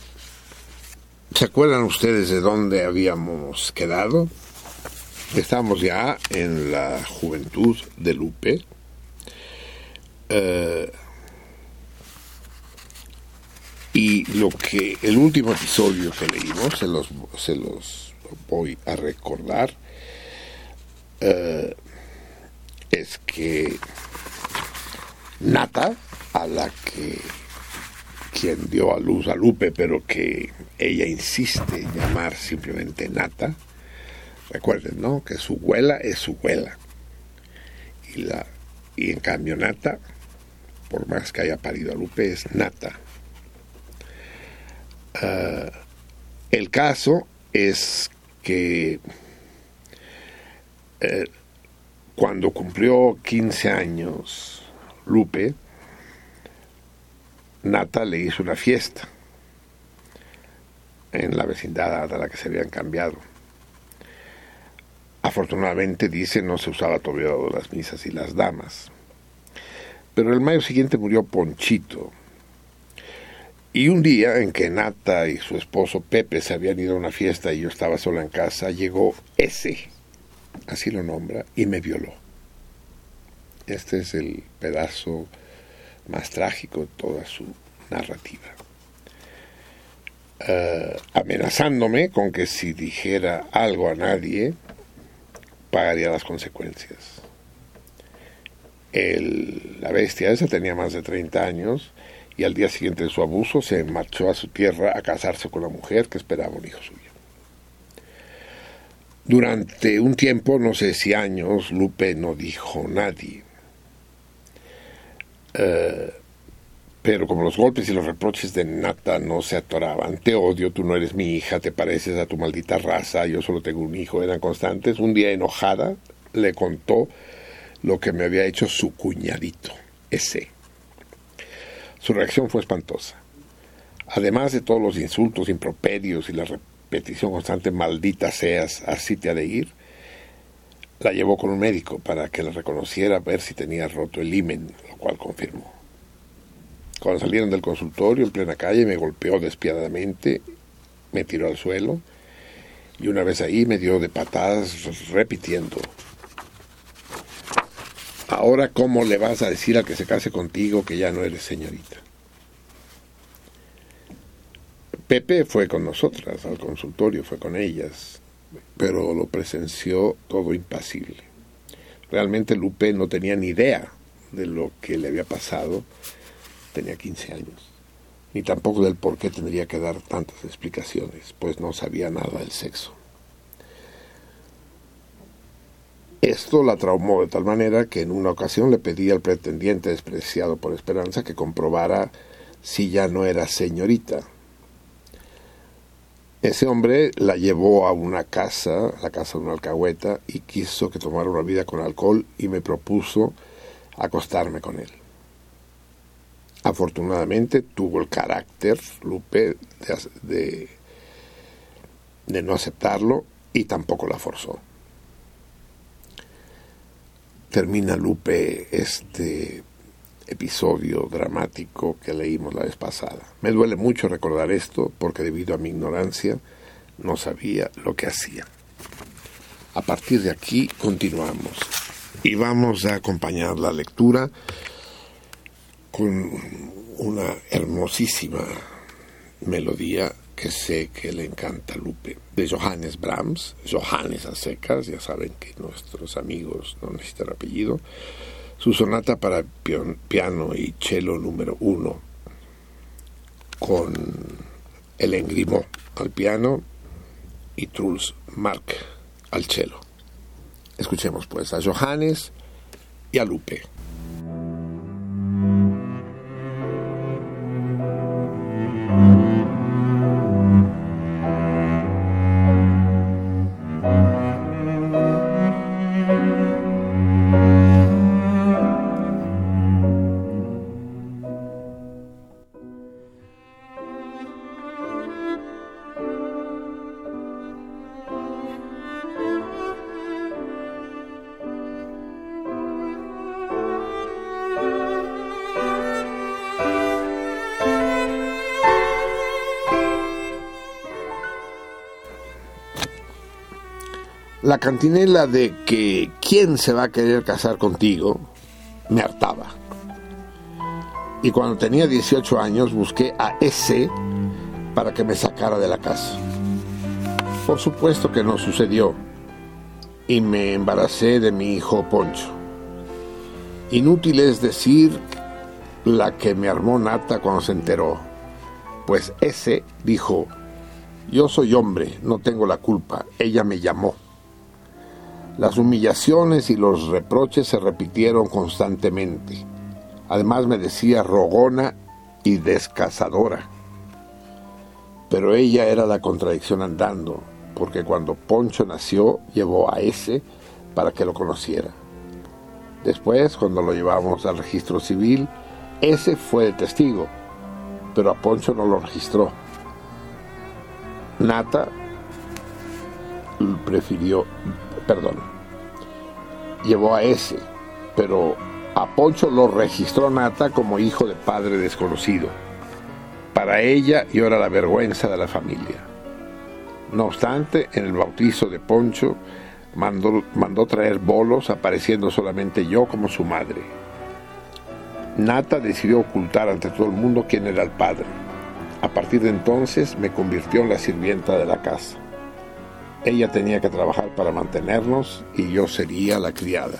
¿Se acuerdan ustedes de dónde habíamos quedado? Estamos ya en la juventud de Lupe. Uh, y lo que el último episodio que leímos, se los, se los voy a recordar, uh, es que Nata, a la que quien dio a luz a Lupe, pero que ella insiste en llamar simplemente Nata, recuerden, ¿no? Que su huela es su huela. Y, la, y en cambio Nata, por más que haya parido a Lupe, es Nata. Uh, el caso es que eh, cuando cumplió 15 años Lupe, Nata le hizo una fiesta en la vecindad a la que se habían cambiado. Afortunadamente, dice, no se usaba todavía las misas y las damas. Pero el mayo siguiente murió Ponchito, y un día en que Nata y su esposo Pepe se habían ido a una fiesta y yo estaba sola en casa, llegó ese, así lo nombra, y me violó. Este es el pedazo más trágico de toda su narrativa. Uh, amenazándome con que si dijera algo a nadie, pagaría las consecuencias. La bestia esa tenía más de 30 años y al día siguiente de su abuso se marchó a su tierra a casarse con la mujer que esperaba un hijo suyo. Durante un tiempo, no sé si años, Lupe no dijo nadie. Uh, pero como los golpes y los reproches de Nata no se atoraban, te odio, tú no eres mi hija, te pareces a tu maldita raza, yo solo tengo un hijo, eran constantes, un día enojada le contó lo que me había hecho su cuñadito, ese. Su reacción fue espantosa. además de todos los insultos, improperios y la repetición constante, maldita seas, así te ha de ir, la llevó con un médico para que la reconociera, a ver si tenía roto el himen, lo cual confirmó. Cuando salieron del consultorio en plena calle me golpeó despiadadamente, me tiró al suelo y una vez ahí me dio de patadas repitiendo, ahora cómo le vas a decir al que se case contigo que ya no eres señorita. Pepe fue con nosotras al consultorio, fue con ellas, pero lo presenció todo impasible. Realmente Lupe no tenía ni idea de lo que le había pasado, tenía 15 años, ni tampoco del por qué tendría que dar tantas explicaciones, pues no sabía nada del sexo. Esto la traumó de tal manera que en una ocasión le pedí al pretendiente despreciado por Esperanza que comprobara si ya no era señorita. Ese hombre la llevó a una casa, la casa de una alcahueta, y quiso que tomara una vida con alcohol y me propuso acostarme con él. Afortunadamente tuvo el carácter, Lupe, de, de no aceptarlo y tampoco la forzó termina Lupe este episodio dramático que leímos la vez pasada. Me duele mucho recordar esto porque debido a mi ignorancia no sabía lo que hacía. A partir de aquí continuamos y vamos a acompañar la lectura con una hermosísima melodía que sé que le encanta Lupe, de Johannes Brahms, Johannes a secas, ya saben que nuestros amigos no necesitan apellido, su sonata para piano y cello número uno, con el Engrimó al piano y Truls Mark al cello. Escuchemos pues a Johannes y a Lupe. La cantinela de que quién se va a querer casar contigo me hartaba. Y cuando tenía 18 años busqué a ese para que me sacara de la casa. Por supuesto que no sucedió y me embaracé de mi hijo Poncho. Inútil es decir la que me armó Nata cuando se enteró, pues ese dijo, yo soy hombre, no tengo la culpa, ella me llamó. Las humillaciones y los reproches se repitieron constantemente. Además me decía rogona y descasadora. Pero ella era la contradicción andando, porque cuando Poncho nació llevó a ese para que lo conociera. Después, cuando lo llevamos al registro civil, ese fue el testigo, pero a Poncho no lo registró. Nata prefirió perdón, llevó a ese, pero a Poncho lo registró Nata como hijo de padre desconocido. Para ella yo era la vergüenza de la familia. No obstante, en el bautizo de Poncho mandó, mandó traer bolos apareciendo solamente yo como su madre. Nata decidió ocultar ante todo el mundo quién era el padre. A partir de entonces me convirtió en la sirvienta de la casa. Ella tenía que trabajar para mantenernos y yo sería la criada.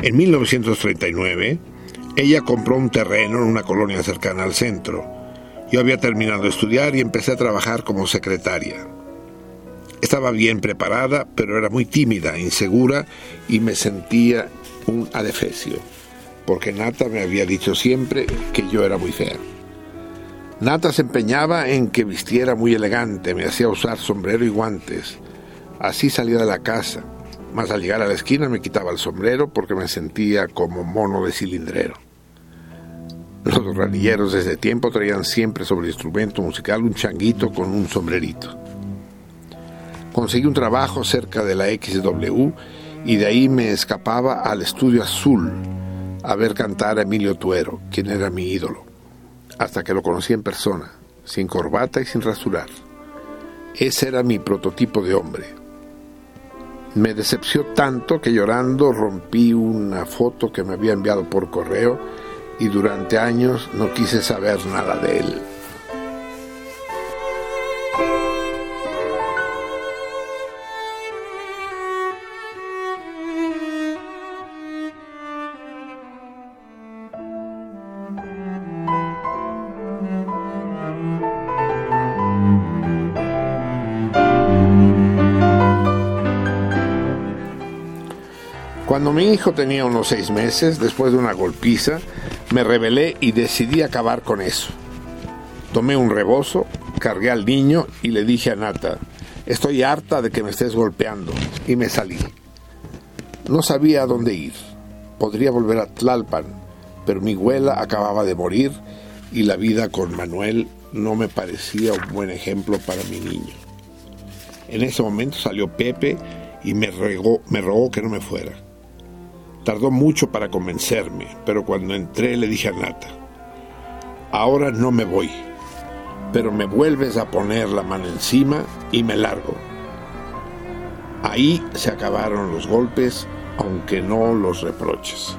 En 1939, ella compró un terreno en una colonia cercana al centro. Yo había terminado de estudiar y empecé a trabajar como secretaria. Estaba bien preparada, pero era muy tímida, insegura y me sentía un adefesio, porque Nata me había dicho siempre que yo era muy fea. Nata se empeñaba en que vistiera muy elegante, me hacía usar sombrero y guantes. Así salía de la casa, mas al llegar a la esquina me quitaba el sombrero porque me sentía como mono de cilindrero. Los ranilleros desde tiempo traían siempre sobre el instrumento musical un changuito con un sombrerito. Conseguí un trabajo cerca de la XW y de ahí me escapaba al estudio azul a ver cantar a Emilio Tuero, quien era mi ídolo, hasta que lo conocí en persona, sin corbata y sin rasurar. Ese era mi prototipo de hombre. Me decepció tanto que llorando rompí una foto que me había enviado por correo y durante años no quise saber nada de él. Cuando mi hijo tenía unos seis meses, después de una golpiza, me rebelé y decidí acabar con eso. Tomé un rebozo, cargué al niño y le dije a Nata, estoy harta de que me estés golpeando, y me salí. No sabía a dónde ir. Podría volver a Tlalpan, pero mi abuela acababa de morir y la vida con Manuel no me parecía un buen ejemplo para mi niño. En ese momento salió Pepe y me, regó, me rogó que no me fuera. Tardó mucho para convencerme, pero cuando entré le dije a Nata, ahora no me voy, pero me vuelves a poner la mano encima y me largo. Ahí se acabaron los golpes, aunque no los reproches.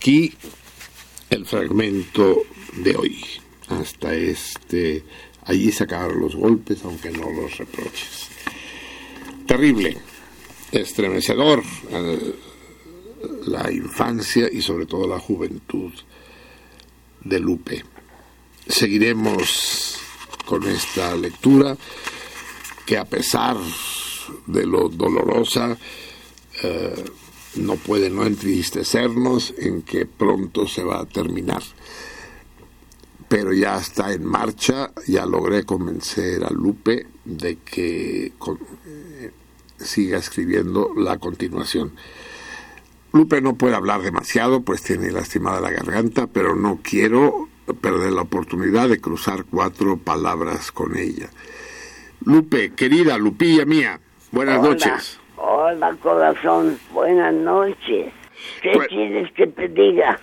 Aquí el fragmento de hoy. Hasta este. Allí se los golpes, aunque no los reproches. Terrible, estremecedor eh, la infancia y sobre todo la juventud de Lupe. Seguiremos con esta lectura que a pesar de lo dolorosa, eh, no puede no entristecernos en que pronto se va a terminar. Pero ya está en marcha, ya logré convencer a Lupe de que eh, siga escribiendo la continuación. Lupe no puede hablar demasiado, pues tiene lastimada la garganta, pero no quiero perder la oportunidad de cruzar cuatro palabras con ella. Lupe, querida Lupilla mía, buenas noches. Hola, corazón. Buenas noches. ¿Qué Pues- quieres que te diga?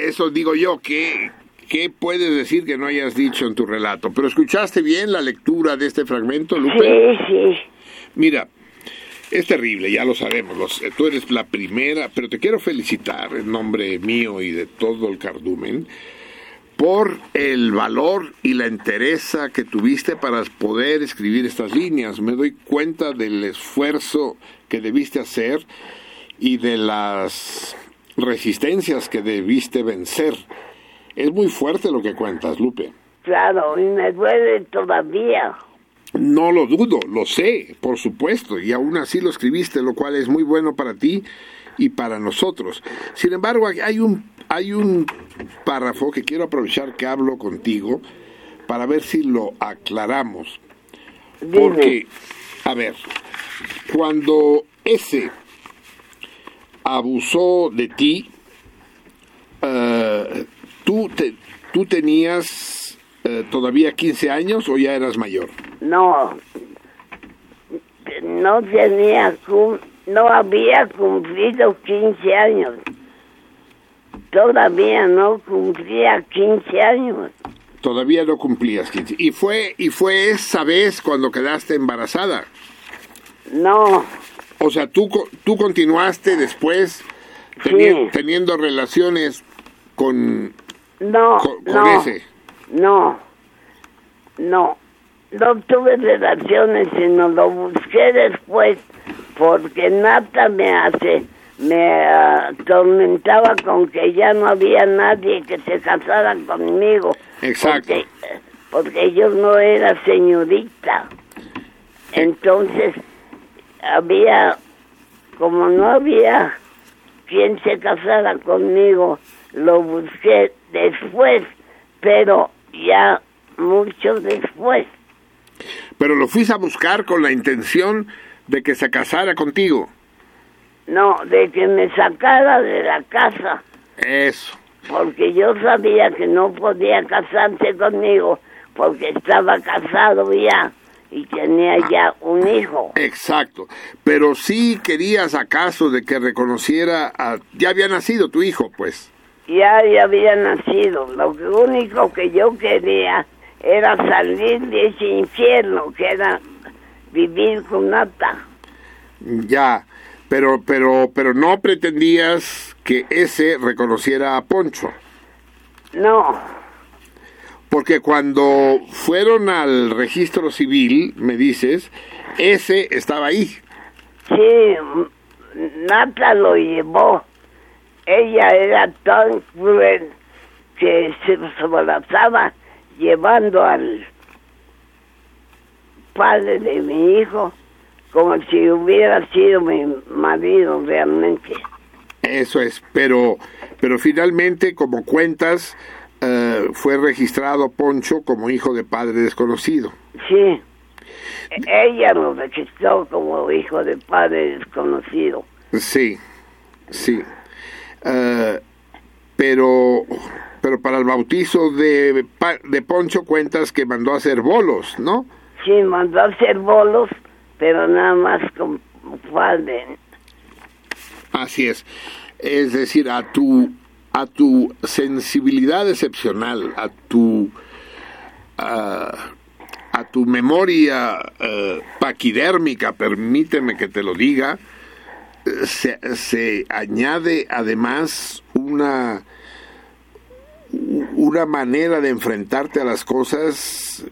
Eso digo yo, ¿qué, ¿qué puedes decir que no hayas dicho en tu relato? ¿Pero escuchaste bien la lectura de este fragmento, Lupe? Sí, sí. Mira, es terrible, ya lo sabemos, los- eh, tú eres la primera, pero te quiero felicitar en nombre mío y de todo el cardumen por el valor y la entereza que tuviste para poder escribir estas líneas. Me doy cuenta del esfuerzo que debiste hacer y de las resistencias que debiste vencer. Es muy fuerte lo que cuentas, Lupe. Claro, y me duele todavía. No lo dudo, lo sé, por supuesto, y aún así lo escribiste, lo cual es muy bueno para ti y para nosotros. Sin embargo, hay un, hay un párrafo que quiero aprovechar que hablo contigo para ver si lo aclaramos. Porque, a ver, cuando ese abusó de ti, eh, ¿tú, te, ¿tú tenías eh, todavía 15 años o ya eras mayor? No, no tenía, no había cumplido 15 años. Todavía no cumplía 15 años. Todavía no cumplías 15. Y fue, y fue esa vez cuando quedaste embarazada. No, O sea, tú, tú continuaste después teni- Sí. teniendo relaciones con, no, con, con no, ese. no, no. No tuve relaciones, sino lo busqué después, porque Nata me hace, me ah, atormentaba con que ya no había nadie que se casara conmigo. Exacto. Porque, porque yo no era señorita. Entonces, había, como no había quien se casara conmigo, lo busqué después, pero ya mucho después. Pero lo fuiste a buscar con la intención de que se casara contigo. No, de que me sacara de la casa, Eso. porque yo sabía que no podía casarse conmigo, porque estaba casado ya y tenía ya un hijo. Exacto. Pero sí querías acaso de que reconociera a... Ya había nacido tu hijo, pues. Ya, ya había nacido. Lo único que yo quería era salir de ese infierno que era vivir con Nata. Ya. Pero, pero, pero no pretendías que ese reconociera a Poncho. No, Porque cuando fueron al registro civil, me dices, ese estaba ahí. sí, Nata lo llevó. Ella era tan cruel que se abrazaba llevando al padre de mi hijo como si hubiera sido mi marido realmente. Eso es, pero, pero finalmente, como cuentas, eh, fue registrado Poncho como hijo de padre desconocido. Sí. Ella lo registró como hijo de padre desconocido. Sí, sí. Eh, pero, pero para el bautizo de, de Poncho cuentas que mandó a hacer bolos, ¿no? Sí, mandó a hacer bolos, pero nada más con padre. Así es. Es decir, a tu a tu sensibilidad excepcional, a tu a, a tu memoria eh, paquidérmica, permíteme que te lo diga, eh, se, se añade además una una manera de enfrentarte a las cosas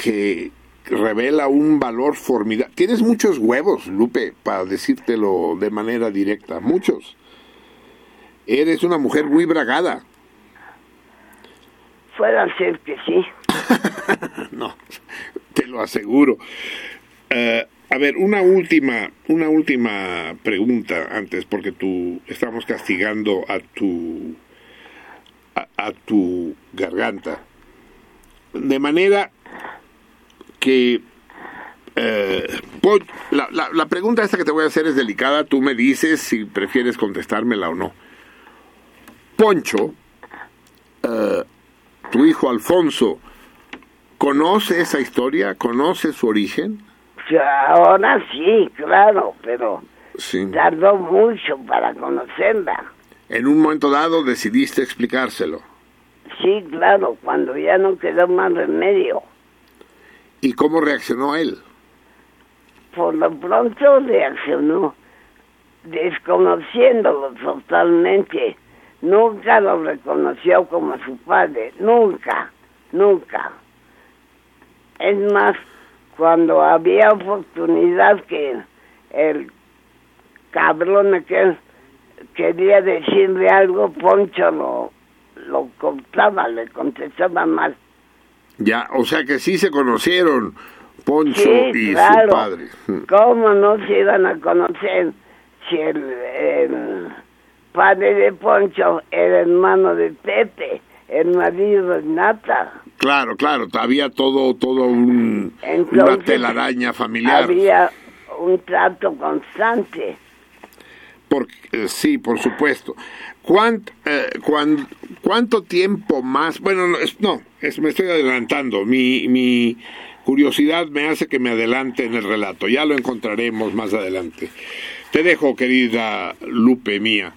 que revela un valor formidable. Tienes muchos huevos, Lupe, para decírtelo de manera directa, muchos. Eres una mujer muy bragada. Fuera ser que sí. [LAUGHS] No, te lo aseguro. Eh, a ver, una última, una última pregunta antes, porque tú estamos castigando a tu a, a tu garganta. De manera que eh, la, la, la pregunta esta que te voy a hacer es delicada, tú me dices si prefieres contestármela o no. Poncho, eh, tu hijo Alfonso, ¿conoce esa historia? ¿Conoce su origen? Ahora sí, claro, pero Sí. tardó mucho para conocerla. En un momento dado decidiste explicárselo. Sí, claro, cuando ya no quedó más remedio. ¿Y cómo reaccionó él? Por lo pronto reaccionó, desconociéndolo totalmente. Nunca lo reconoció como su padre, nunca, nunca. Es más, cuando había oportunidad que el cabrón aquel quería decirle algo, Poncho lo, lo cortaba, le contestaba mal. Ya, o sea que sí se conocieron Poncho Sí, y claro. su padre. ¿Cómo no se iban a conocer si el, el padre de Poncho era hermano de Pepe, el marido de Nata? Claro, claro, había todo, todo un, una Entonces, telaraña familiar. Había un trato constante. Por- eh, sí, por supuesto. ¿Cuánt, eh, cuán- ¿Cuánto tiempo más? Bueno, no, es- no es- me estoy adelantando. Mi, mi curiosidad me hace que me adelante en el relato. Ya lo encontraremos más adelante. Te dejo, querida Lupe mía.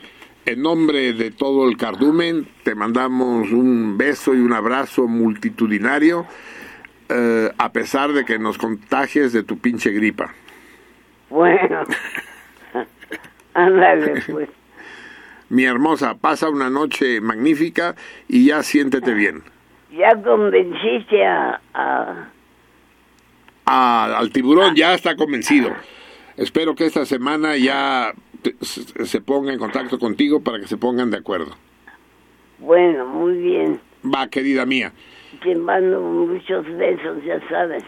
En nombre de todo el cardumen, te mandamos un beso y un abrazo multitudinario, eh, a pesar de que nos contagies de tu pinche gripa. Bueno, [LAUGHS] [LAUGHS] ándale pues. Mi hermosa, pasa una noche magnífica y ya siéntete bien. Ya convenciste a, a- Ah, al tiburón ya está convencido. Espero que esta semana ya te- se ponga en contacto contigo para que se pongan de acuerdo. Bueno, muy bien. Va, querida mía. Te mando muchos besos, ya sabes.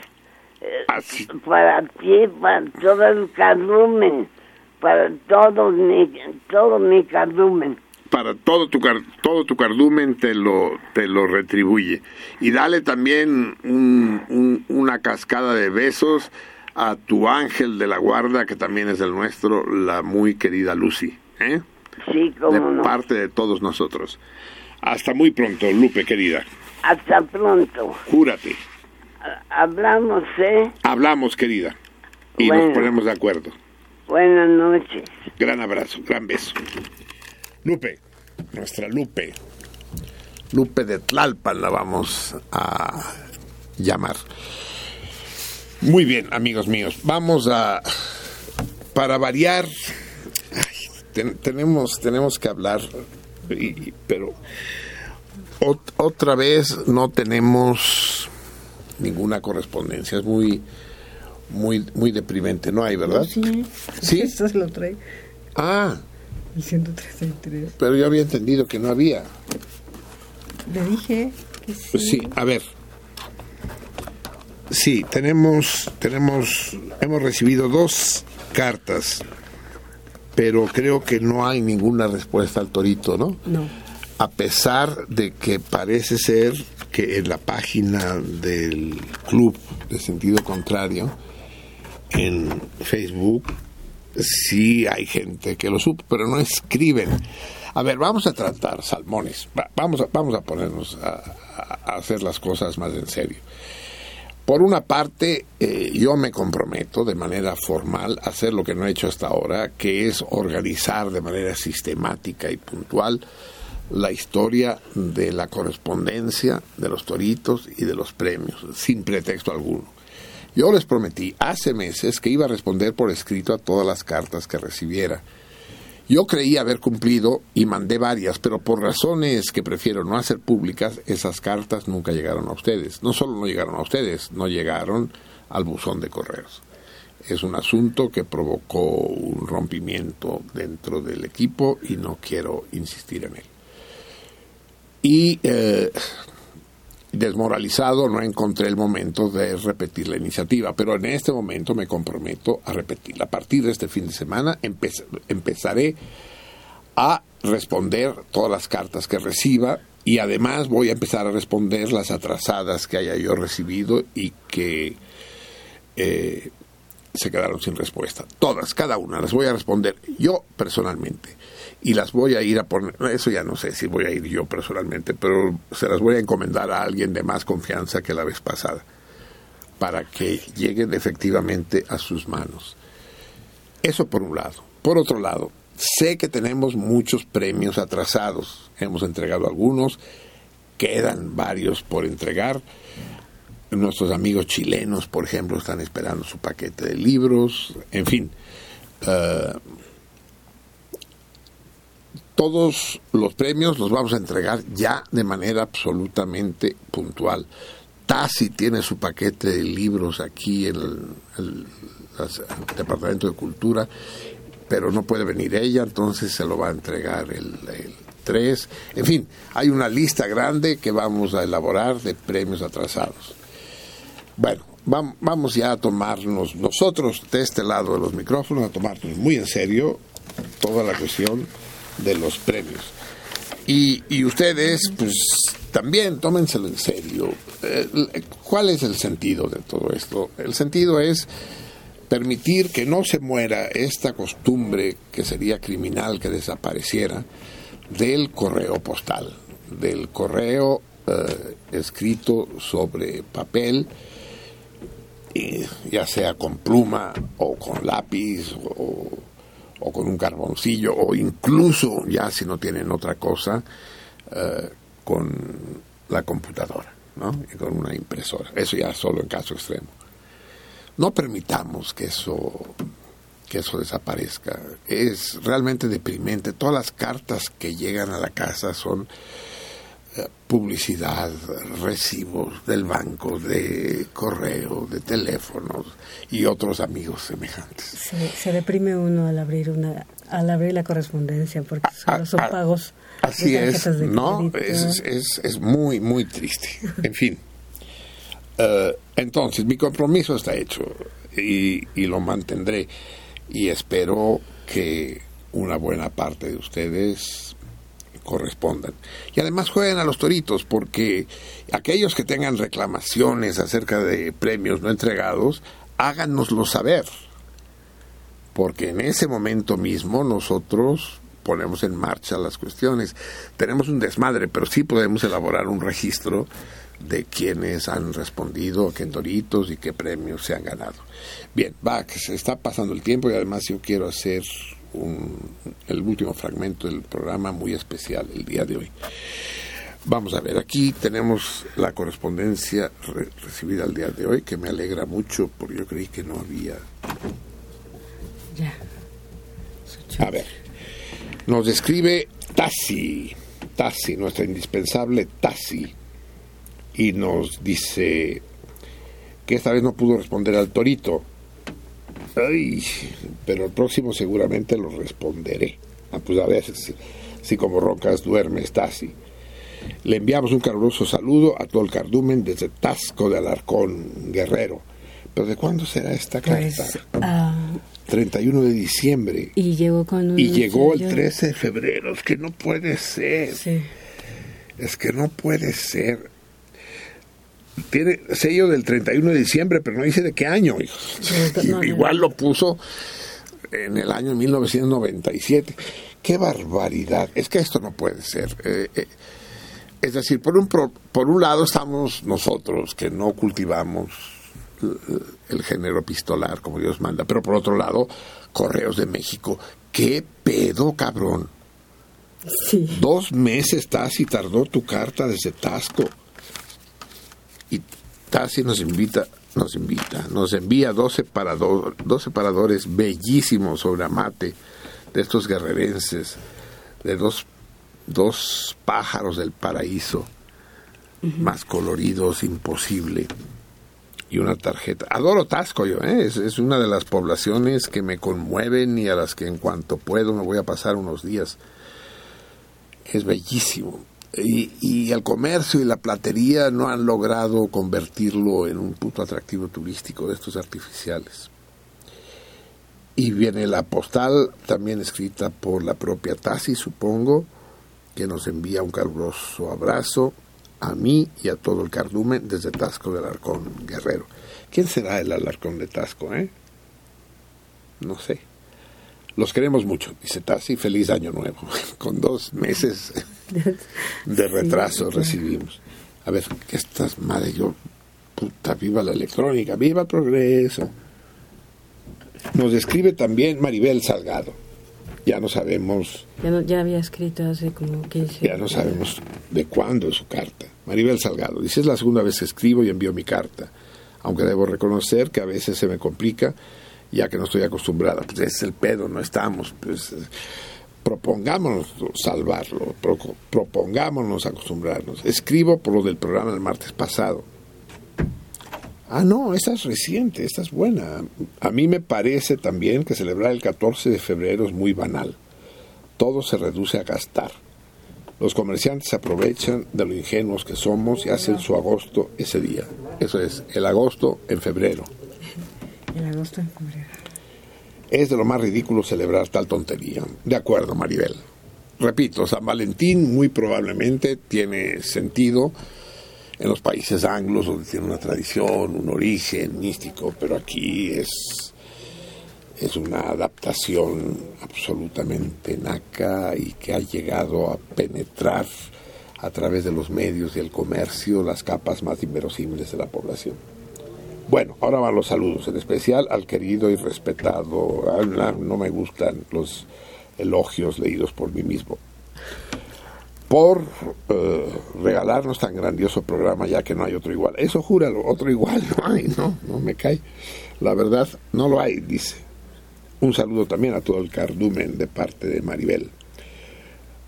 Eh, Así, para ti, para todo el cardumen, para todo mi, todo mi cardumen. para todo tu car- todo tu cardumen te lo te lo retribuye y dale también un- un- una cascada de besos a tu ángel de la guarda que también es el nuestro la muy querida Lucy ¿eh? Sí, de cómo no. parte de todos nosotros hasta muy pronto Lupe querida Hasta pronto. júrate Ha- Hablamos, ¿eh? hablamos querida y Bueno. nos ponemos de acuerdo Buenas noches. Gran abrazo, gran beso. Lupe, nuestra Lupe. Lupe de Tlalpan la vamos a llamar. Muy bien, amigos míos. Vamos a, para variar, ay, ten- tenemos, tenemos que hablar, pero ot- otra vez no tenemos ninguna correspondencia. Es muy, muy, muy deprimente. No hay, ¿verdad? Sí. ¿Sí? [LAUGHS] Lo trae Ah, el 133. pero yo había entendido que no había. Le dije que sí. Pues sí, a ver. Sí, tenemos, tenemos, hemos recibido dos cartas, pero creo que no hay ninguna respuesta al torito, ¿no? No. A pesar de que parece ser que en la página del club de sentido contrario, en Facebook, sí hay gente que lo supo, pero no escriben. A ver, vamos a tratar salmones, Va- vamos a, vamos a ponernos a hacer las cosas más en serio. Por una parte, eh, yo me comprometo de manera formal a hacer lo que no he hecho hasta ahora, que es organizar de manera sistemática y puntual la historia de la correspondencia de los toritos y de los premios, sin pretexto alguno. Yo les prometí hace meses que iba a responder por escrito a todas las cartas que recibiera. Yo creí haber cumplido y mandé varias, pero por razones que prefiero no hacer públicas, esas cartas nunca llegaron a ustedes. No solo no llegaron a ustedes, no llegaron al buzón de correos. Es un asunto que provocó un rompimiento dentro del equipo y no quiero insistir en él. Y eh, desmoralizado no encontré el momento de repetir la iniciativa, pero en este momento me comprometo a repetirla. A partir de este fin de semana empe- empezaré a responder todas las cartas que reciba y además voy a empezar a responder las atrasadas que haya yo recibido y que eh, se quedaron sin respuesta. Todas, cada una, las voy a responder yo personalmente. Y las voy a ir a poner, eso ya no sé si voy a ir yo personalmente, pero se las voy a encomendar a alguien de más confianza que la vez pasada, para que lleguen efectivamente a sus manos. Eso por un lado. Por otro lado, sé que tenemos muchos premios atrasados. Hemos entregado algunos, quedan varios por entregar. Nuestros amigos chilenos, por ejemplo, están esperando su paquete de libros. En fin, eh, todos los premios los vamos a entregar ya de manera absolutamente puntual. Tasi tiene su paquete de libros aquí en el, Departamento de Cultura, pero no puede venir ella, entonces se lo va a entregar el, el 3. En fin, hay una lista grande que vamos a elaborar de premios atrasados. Bueno, vam- vamos ya a tomarnos, nosotros de este lado de los micrófonos, a tomarnos muy en serio toda la cuestión de los premios. Y, y ustedes, pues también tómenselo en serio. Eh, ¿Cuál es el sentido de todo esto? El sentido es permitir que no se muera esta costumbre que sería criminal que desapareciera del correo postal, del correo eh, escrito sobre papel, y ya sea con pluma o con lápiz o, o con un carboncillo o incluso ya si no tienen otra cosa eh, con la computadora ¿no? y con una impresora. Eso ya solo en caso extremo. No permitamos que eso que eso desaparezca. Es realmente deprimente. Todas las cartas que llegan a la casa son publicidad, recibos del banco, de correo, de teléfonos y otros amigos semejantes. Se, se deprime uno al abrir una al abrir la correspondencia porque solo son Ah, ah, pagos Así de es, de ¿no? Es, es, es muy, muy triste. [LAUGHS] En fin. Eh, entonces, mi compromiso está hecho y, y lo mantendré. Y espero que una buena parte de ustedes correspondan. Y además jueguen a los toritos, porque aquellos que tengan reclamaciones acerca de premios no entregados, háganoslo saber. Porque en ese momento mismo nosotros ponemos en marcha las cuestiones. Tenemos un desmadre, pero sí podemos elaborar un registro de quienes han respondido, qué toritos y qué premios se han ganado. Bien, va, que se está pasando el tiempo y además yo quiero hacer un- el último fragmento del programa muy especial el día de hoy. Vamos a ver, aquí tenemos la correspondencia re- recibida el día de hoy, que me alegra mucho porque yo creí que no había Ya. A ver, nos escribe Tassi, Tassi, nuestra indispensable Tassi, y nos dice que esta vez no pudo responder al torito. Ay, pero el próximo seguramente lo responderé. Ah, pues a ver si, si como rocas duermes, Tassi. Le enviamos un caluroso saludo a todo el cardumen desde Tasco de Alarcón, Guerrero. ¿Pero de cuándo será esta carta? Pues, ah, 31 de diciembre. y llegó con un Y llegó el sello. 13 de febrero. Es que no puede ser. Sí. Es que no puede ser. Tiene sello del 31 de diciembre, pero no dice de qué año. No. Igual lo puso en el año 1997. ¡Qué barbaridad! Es que esto no puede ser. Eh, eh, es decir, por un, pro- por un lado estamos nosotros que no cultivamos eh, el género epistolar como Dios manda, pero por otro lado, Correos de México. ¿Qué pedo, cabrón? Sí. Dos meses Tassi tardó tu carta desde Tasco. Y Tassi nos invita, nos invita, nos envía dos, separador, dos separadores bellísimos sobre amate de estos guerrerenses, de dos, dos pájaros del paraíso, más coloridos imposible. Y una tarjeta. Adoro Tasco yo, ¿eh? es, es una de las poblaciones que me conmueven y a las que en cuanto puedo me voy a pasar unos días es bellísimo. Y, y el comercio y la platería no han logrado convertirlo en un punto atractivo turístico de estos artificiales. Y viene la postal, también escrita por la propia Tassi, supongo, que nos envía un caluroso abrazo a mí y a todo el cardumen desde Tasco del Alarcón Guerrero. ¿Quién será el Alarcón de Tasco, eh? No sé. Los queremos mucho, dice Tassi, feliz año nuevo. [LAUGHS] Con dos meses [LAUGHS] de retraso recibimos. A ver, ¿qué estás madre? Yo, puta, viva la electrónica, viva el progreso. Nos escribe también Maribel Salgado. Ya no sabemos, Ya, no- ya había escrito hace como 15 ya no sabemos de cuándo es su carta. Maribel Salgado dice, es la segunda vez que escribo y envío mi carta. Aunque debo reconocer que a veces se me complica, ya que no estoy acostumbrada. Pues es el pedo, no estamos. Pues, propongámonos salvarlo, pro- propongámonos acostumbrarnos. Escribo por lo del programa del martes pasado. Ah, no, esta es reciente, esta es buena. A mí me parece también que celebrar el 14 de febrero es muy banal. Todo se reduce a gastar. Los comerciantes aprovechan de lo ingenuos que somos y hacen su agosto ese día. Eso es, el agosto en febrero. Agosto en. Es de lo más ridículo celebrar tal tontería. De acuerdo, Maribel. Repito, San Valentín muy probablemente tiene sentido en los países anglos donde tiene una tradición, un origen místico, pero aquí es, es una adaptación absolutamente naca y que ha llegado a penetrar a través de los medios y el comercio las capas más inverosímiles de la población. Bueno, ahora van los saludos, en especial al querido y respetado, no, no me gustan los elogios leídos por mí mismo, por eh, regalarnos tan grandioso programa ya que no hay otro igual. Eso júralo, otro igual no hay, no, no me cae. La verdad, no lo hay, dice. Un saludo también a todo el cardumen de parte de Maribel.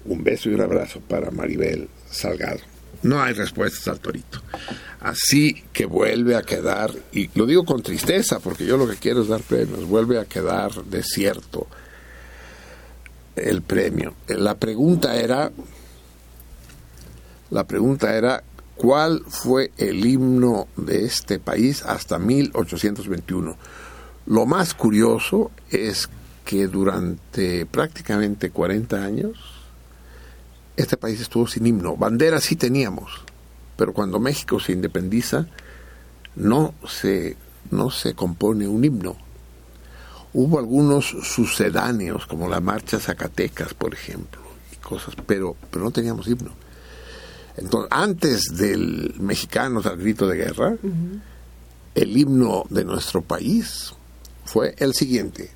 Un beso y un abrazo para Maribel Salgado. No hay respuestas al torito. Así que vuelve a quedar, y lo digo con tristeza porque yo lo que quiero es dar premios, vuelve a quedar desierto el premio. La pregunta era, la pregunta era, ¿cuál fue el himno de este país hasta 1821? Lo más curioso es que durante prácticamente 40 años este país estuvo sin himno. Bandera sí teníamos, pero cuando México se independiza no se, no se compone un himno. Hubo algunos sucedáneos, como la Marcha Zacatecas, por ejemplo, y cosas, pero, pero no teníamos himno. Entonces, antes del Mexicanos al grito de guerra, el himno de nuestro país fue el siguiente.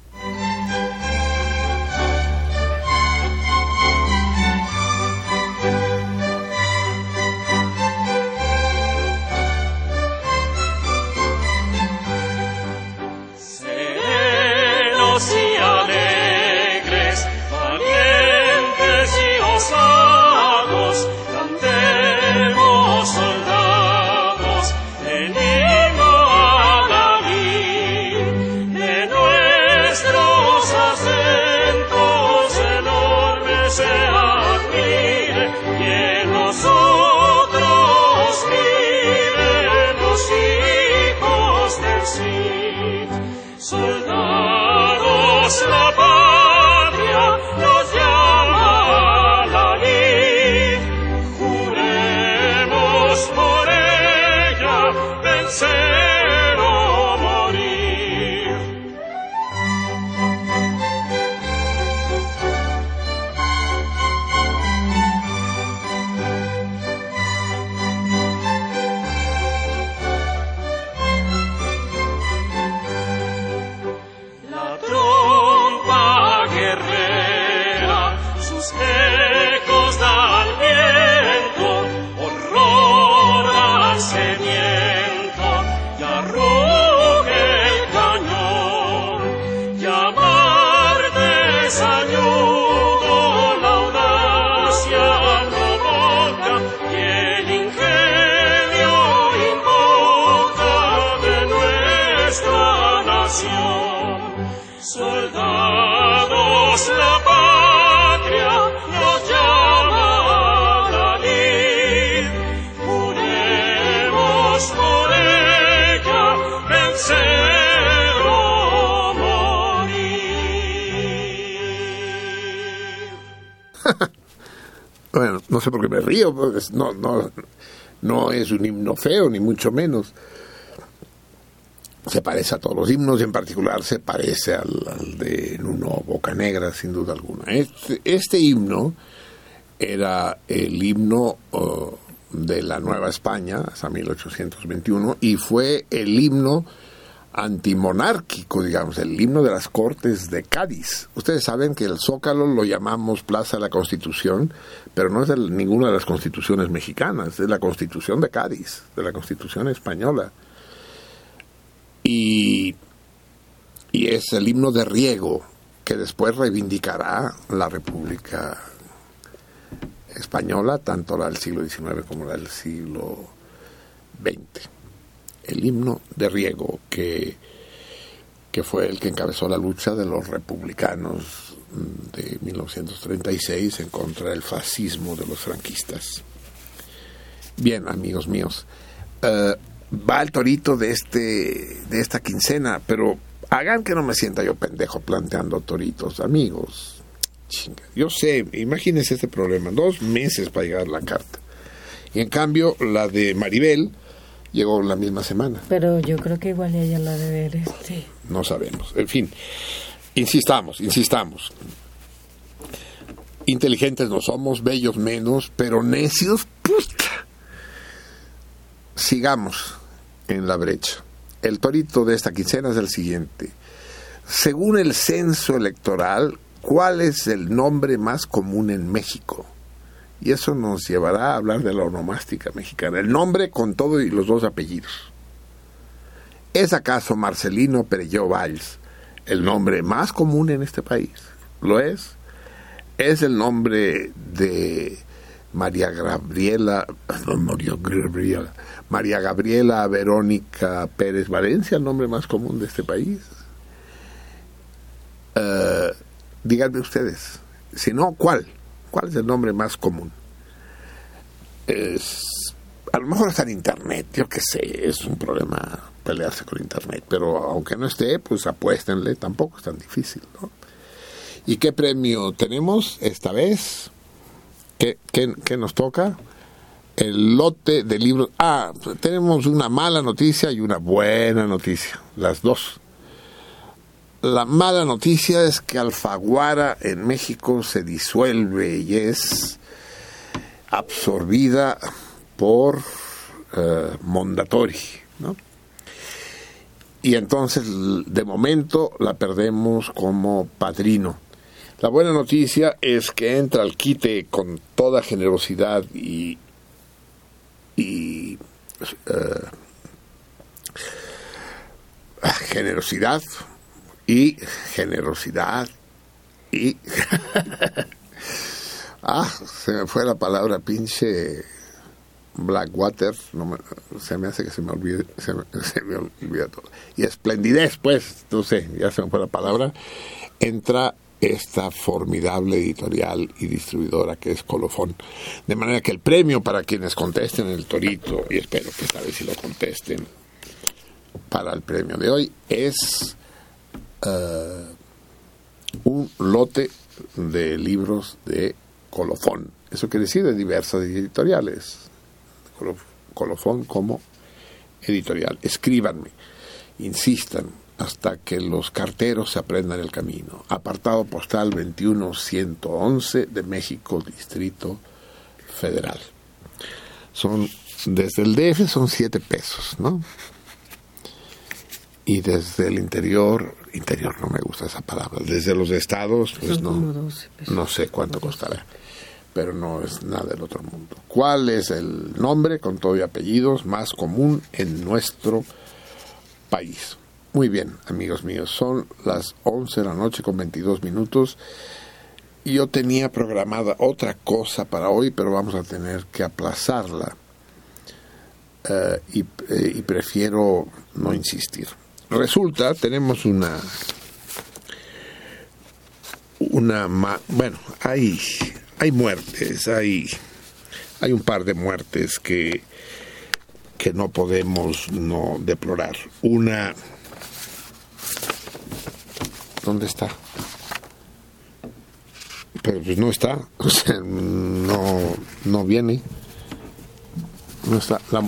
No sé por qué me río, porque es- no, es un himno feo, ni mucho menos. Se parece a todos los himnos y en particular se parece al, al de Nuno Bocanegra, sin duda alguna. Este, este himno era el himno oh, de la Nueva España, hasta 1821, y fue el himno antimonárquico, digamos, el himno de las Cortes de Cádiz. Ustedes saben que el Zócalo lo llamamos Plaza de la Constitución, pero no es de ninguna de las constituciones mexicanas, es la Constitución de Cádiz, de la Constitución española. Y, y es el himno de riego que después reivindicará la República Española, tanto la del siglo XIX como la del siglo XX el himno de riego que, que fue el que encabezó la lucha de los republicanos de 1936 en contra del fascismo de los franquistas. Bien, amigos míos, eh, va el torito de este de esta quincena, pero hagan que no me sienta yo pendejo planteando toritos, amigos. Yo sé, imagínense este problema, dos meses para llegar la carta. Y en cambio, la de Maribel llegó la misma semana. Pero yo creo que igual ella la debe ver este. No sabemos. En fin, insistamos, insistamos. Inteligentes no somos, bellos menos, pero necios, puta. Sigamos en la brecha. El torito de esta quincena es el siguiente. Según el censo electoral, ¿cuál es el nombre más común en México? Y eso nos llevará a hablar de la onomástica mexicana. El nombre con todo y los dos apellidos. ¿Es acaso Marcelino Perelló Valls el nombre más común en este país? ¿Lo es? ¿Es el nombre de María Gabriela, no, María Gabriela, María Gabriela Verónica Pérez Valencia el nombre más común de este país? Eh, díganme ustedes, si no, ¿cuál? ¿Cuál es el nombre más común? A lo mejor está en Internet, yo qué sé, es un problema pelearse con Internet, pero aunque no esté, pues apuéstenle, tampoco es tan difícil, ¿no? ¿Y qué premio tenemos esta vez? ¿Qué, qué, qué nos toca? El lote de libros. Ah, tenemos una mala noticia y una buena noticia, las dos. La mala noticia es que Alfaguara en México se disuelve y es absorbida por eh, Mondatori, ¿no? Y entonces, de momento, la perdemos como padrino. La buena noticia es que entra al quite con toda generosidad y, y eh, generosidad y generosidad y [LAUGHS] ah se me fue la palabra pinche Blackwater no me- se me hace que se me olvide [LAUGHS] se me, olvida todo y esplendidez pues no sé ya se me fue la palabra entra esta formidable editorial y distribuidora que es Colofón. De manera que el premio para quienes contesten el torito, y espero que esta vez sí lo contesten, para el premio de hoy es eh, un lote de libros de colofón. Eso quiere decir de diversas editoriales. Colo- Colofón como editorial. Escríbanme, insistan hasta que los carteros se aprendan el camino. Apartado postal 21111 de México, Distrito Federal. Son, desde el DF son siete pesos, ¿no? Y desde el interior, interior no me gusta esa palabra, desde los estados, pues no, como 12 pesos. no sé cuánto costará, pero no es nada del otro mundo. ¿Cuál es el nombre con todo y apellidos más común en nuestro país? Muy bien, amigos míos, son las 11 de la noche con 22 minutos. Y Yo tenía programada otra cosa para hoy, pero vamos a tener que aplazarla. Eh, y, eh, y prefiero no insistir. Resulta, tenemos una una bueno, hay hay muertes, hay hay un par de muertes que que no podemos no deplorar. Una ¿Dónde está? Pero pues no está, [LAUGHS] o sea, no no viene. No está la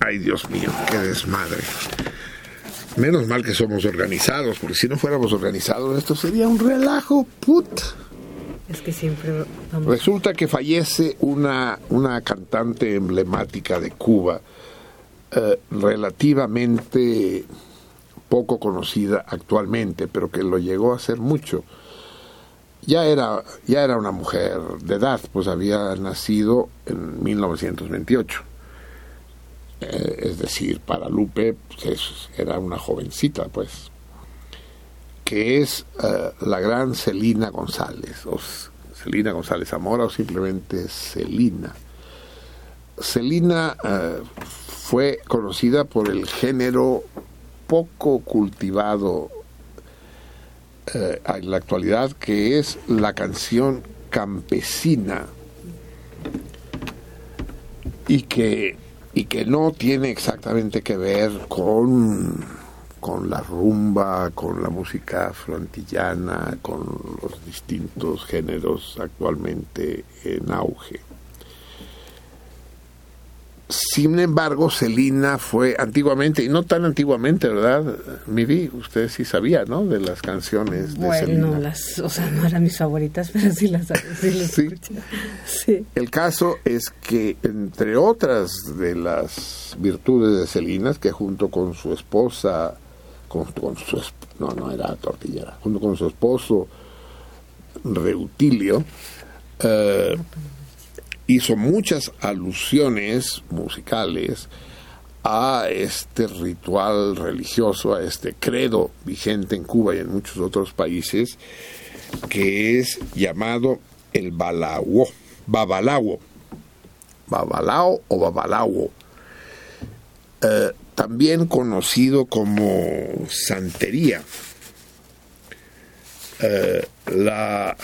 Ay, Dios mío, qué desmadre. Menos mal que somos organizados, porque si no fuéramos organizados, esto sería un relajo, put. Es que siempre vamos. Resulta que fallece una, una cantante emblemática de Cuba, eh, relativamente poco conocida actualmente, pero que lo llegó a ser mucho. Ya era, ya era una mujer de edad, pues había nacido en 1928. Eh, es decir, para Lupe pues, es- era una jovencita, pues, que es eh, la gran Celina González, o Celina González Zamora, o simplemente Celina. Celina eh, fue conocida por el género poco cultivado en la actualidad, que es la canción campesina, y que y que no tiene exactamente que ver con, con la rumba, con la música afroantillana, con los distintos géneros actualmente en auge. Sin embargo, Celina fue antiguamente, y no tan antiguamente, ¿verdad? Miri, usted sí sabía, ¿no? De las canciones de Celina. Bueno, las, o sea, no eran mis favoritas, [LAUGHS] pero sí las, sí las Sí. El caso es que, entre otras de las virtudes de Celinas, que junto con su esposa, con, con su no, no era tortillera, junto con su esposo Reutilio, eh, hizo muchas alusiones musicales a este ritual religioso, a este credo vigente en Cuba y en muchos otros países, que es llamado el balao, babalao, babalao o babalao, eh, también conocido como santería. Eh, la,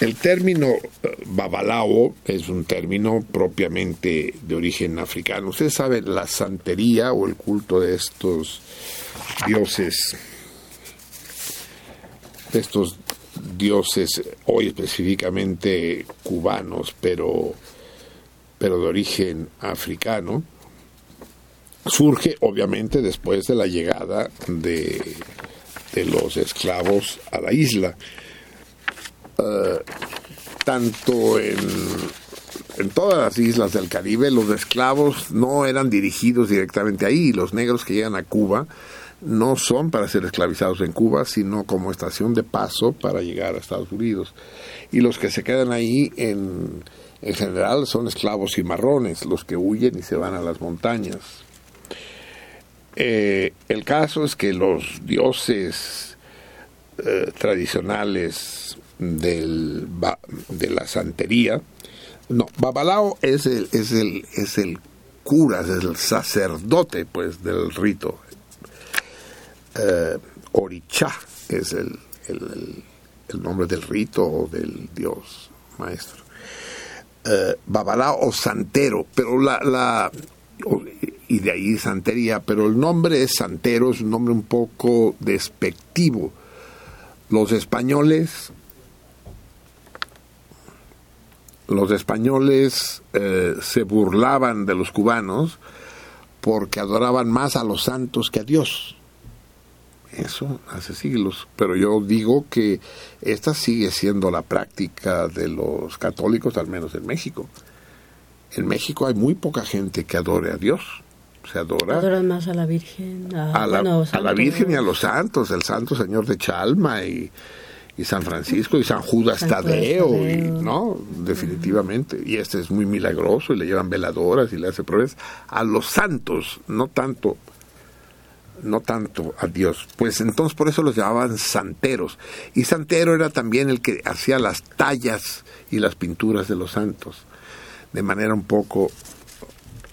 el término eh, babalao es un término propiamente de origen africano. Usted sabe, la santería o el culto de estos dioses, de estos dioses hoy específicamente cubanos, pero, pero de origen africano, surge obviamente después de la llegada de, de los esclavos a la isla. Eh, tanto en, todas las islas del Caribe los esclavos no eran dirigidos directamente ahí. Los negros que llegan a Cuba no son para ser esclavizados en Cuba, sino como estación de paso para llegar a Estados Unidos. Y los que se quedan ahí en, en general son esclavos cimarrones, los que huyen y se van a las montañas. Eh, el caso es que los dioses eh, tradicionales del, de la santería, no, Babalao es el, es el, es el cura, es el sacerdote pues del rito. Eh, Orichá es el, el, nombre del rito o del dios maestro. Eh, Babalao o santero, pero la, la y de ahí santería, pero el nombre es santero, es un nombre un poco despectivo. Los españoles los españoles eh, se burlaban de los cubanos porque adoraban más a los santos que a Dios. Eso hace siglos. Pero yo digo que esta sigue siendo la práctica de los católicos, al menos en México. En México hay muy poca gente que adore a Dios. Se adora Adoran más a la Virgen. A, a la, bueno, a la. Virgen y a los santos, el Santo Señor de Chalma y, y San Francisco y San Judas San Tadeo, y. ¿no? Definitivamente. Y este es muy milagroso y le llevan veladoras y le hace pruebas a los santos, no tanto no tanto a Dios. Pues entonces por eso los llamaban santeros. Y santero era también el que hacía las tallas y las pinturas de los santos de manera un poco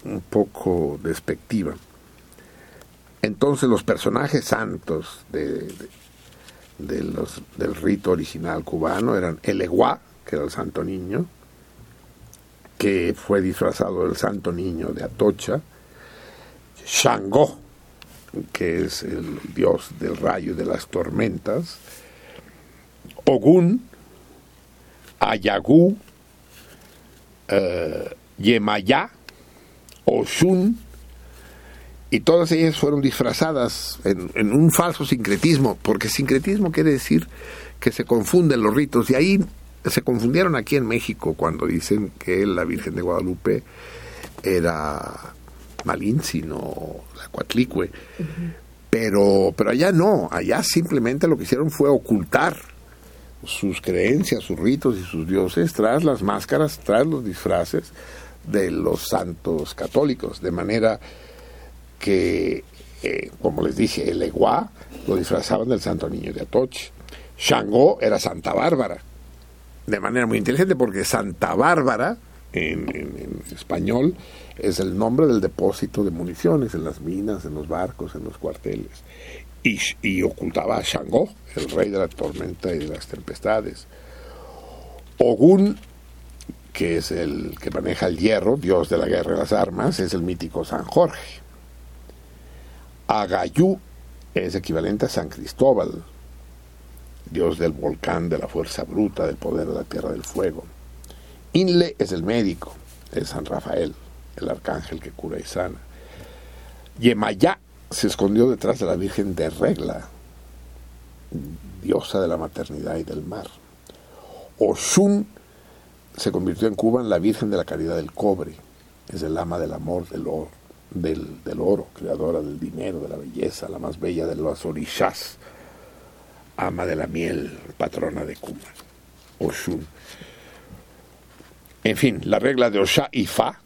un poco despectiva. Entonces los personajes santos de, de- de los, del rito original cubano eran el Eguá, que era el santo niño, que fue disfrazado del santo niño de Atocha, Shango, que es el dios del rayo y de las tormentas, Ogún, Ayagú, eh, Yemayá, Oshun, y todas ellas fueron disfrazadas en, en un falso sincretismo, porque sincretismo quiere decir que se confunden los ritos, y ahí se confundieron aquí en México cuando dicen que la Virgen de Guadalupe era Malinzi, no la Coatlicue. Pero, pero allá no, allá simplemente lo que hicieron fue ocultar sus creencias, sus ritos y sus dioses tras las máscaras, tras los disfraces de los santos católicos, de manera que, eh, como les dije, el Eguá lo disfrazaban del Santo Niño de Atoche. Shango era Santa Bárbara, de manera muy inteligente, porque Santa Bárbara, en, español, es el nombre del depósito de municiones en las minas, en los barcos, en los cuarteles. Y, y ocultaba a Shango, el rey de la tormenta y de las tempestades. Ogún, que es el que maneja el hierro, dios de la guerra y las armas, es el mítico San Jorge. Agayú es equivalente a San Cristóbal, dios del volcán, de la fuerza bruta, del poder de la tierra del fuego. Inle es el médico, es San Rafael, el arcángel que cura y sana. Yemayá se escondió detrás de la Virgen de Regla, diosa de la maternidad y del mar. Oshun se convirtió en Cuba en la Virgen de la Caridad del Cobre, es el ama del amor, del oro, del, oro, creadora del dinero, de la belleza, la más bella de los orishas, ama de la miel, patrona de Cuba, Oshun. En fin, la regla de Osha y Fa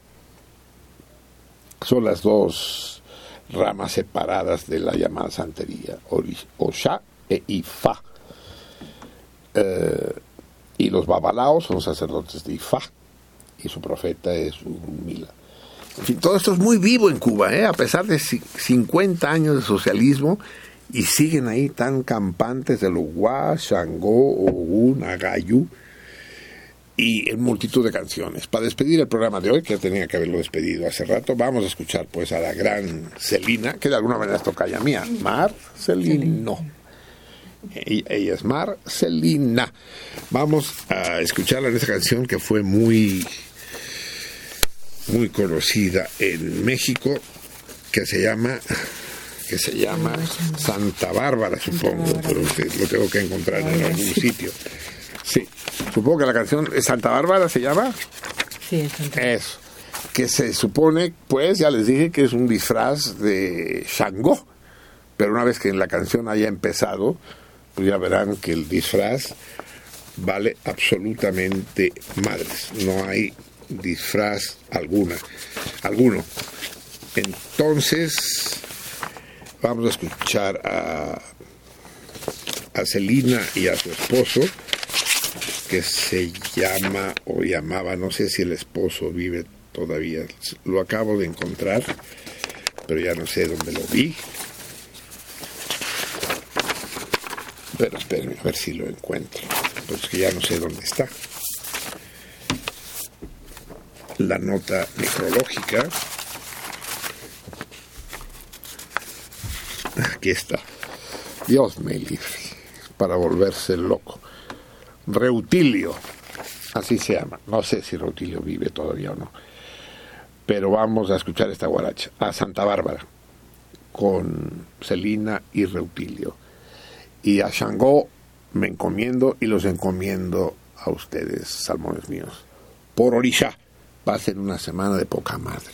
son las dos ramas separadas de la llamada santería, Osha e Ifa. Eh, y los babalaos son sacerdotes de Ifá y su profeta es un Mila. Todo esto es muy vivo en Cuba, ¿eh? a pesar de ci- 50 años de socialismo y siguen ahí tan campantes de Luguá, Shango, Ogún, Agayú y en multitud de canciones. Para despedir el programa de hoy, que tenía que haberlo despedido hace rato, vamos a escuchar pues a la gran Celina, que de alguna manera es tocaya mía, Mar Celino. Ella, ella es Marcelina. Vamos a escucharla en esta canción que fue muy, muy conocida en México, que se llama, que se llama Santa Bárbara, supongo, pero lo tengo que encontrar en algún sitio. Sí, supongo que la canción Santa Bárbara se llama. Sí, es Santa Eso. Que se supone, pues, ya les dije que es un disfraz de Shango. Pero una vez que la canción haya empezado, pues ya verán que el disfraz vale absolutamente madres. No hay disfraz alguna, alguno. Entonces, vamos a escuchar a, a Celina y a su esposo, que se llama o llamaba, no sé si el esposo vive todavía, lo acabo de encontrar, pero ya no sé dónde lo vi. Pero espérenme a ver si lo encuentro, pues que ya no sé dónde está. La nota necrológica. Aquí está. Dios me libre, para volverse loco. Reutilio, así se llama. No sé si Reutilio vive todavía o no. Pero vamos a escuchar esta guaracha. A Santa Bárbara, con Celina y Reutilio. Y a Shango me encomiendo y los encomiendo a ustedes, salmones míos. Por Orisha, va a ser una semana de poca madre.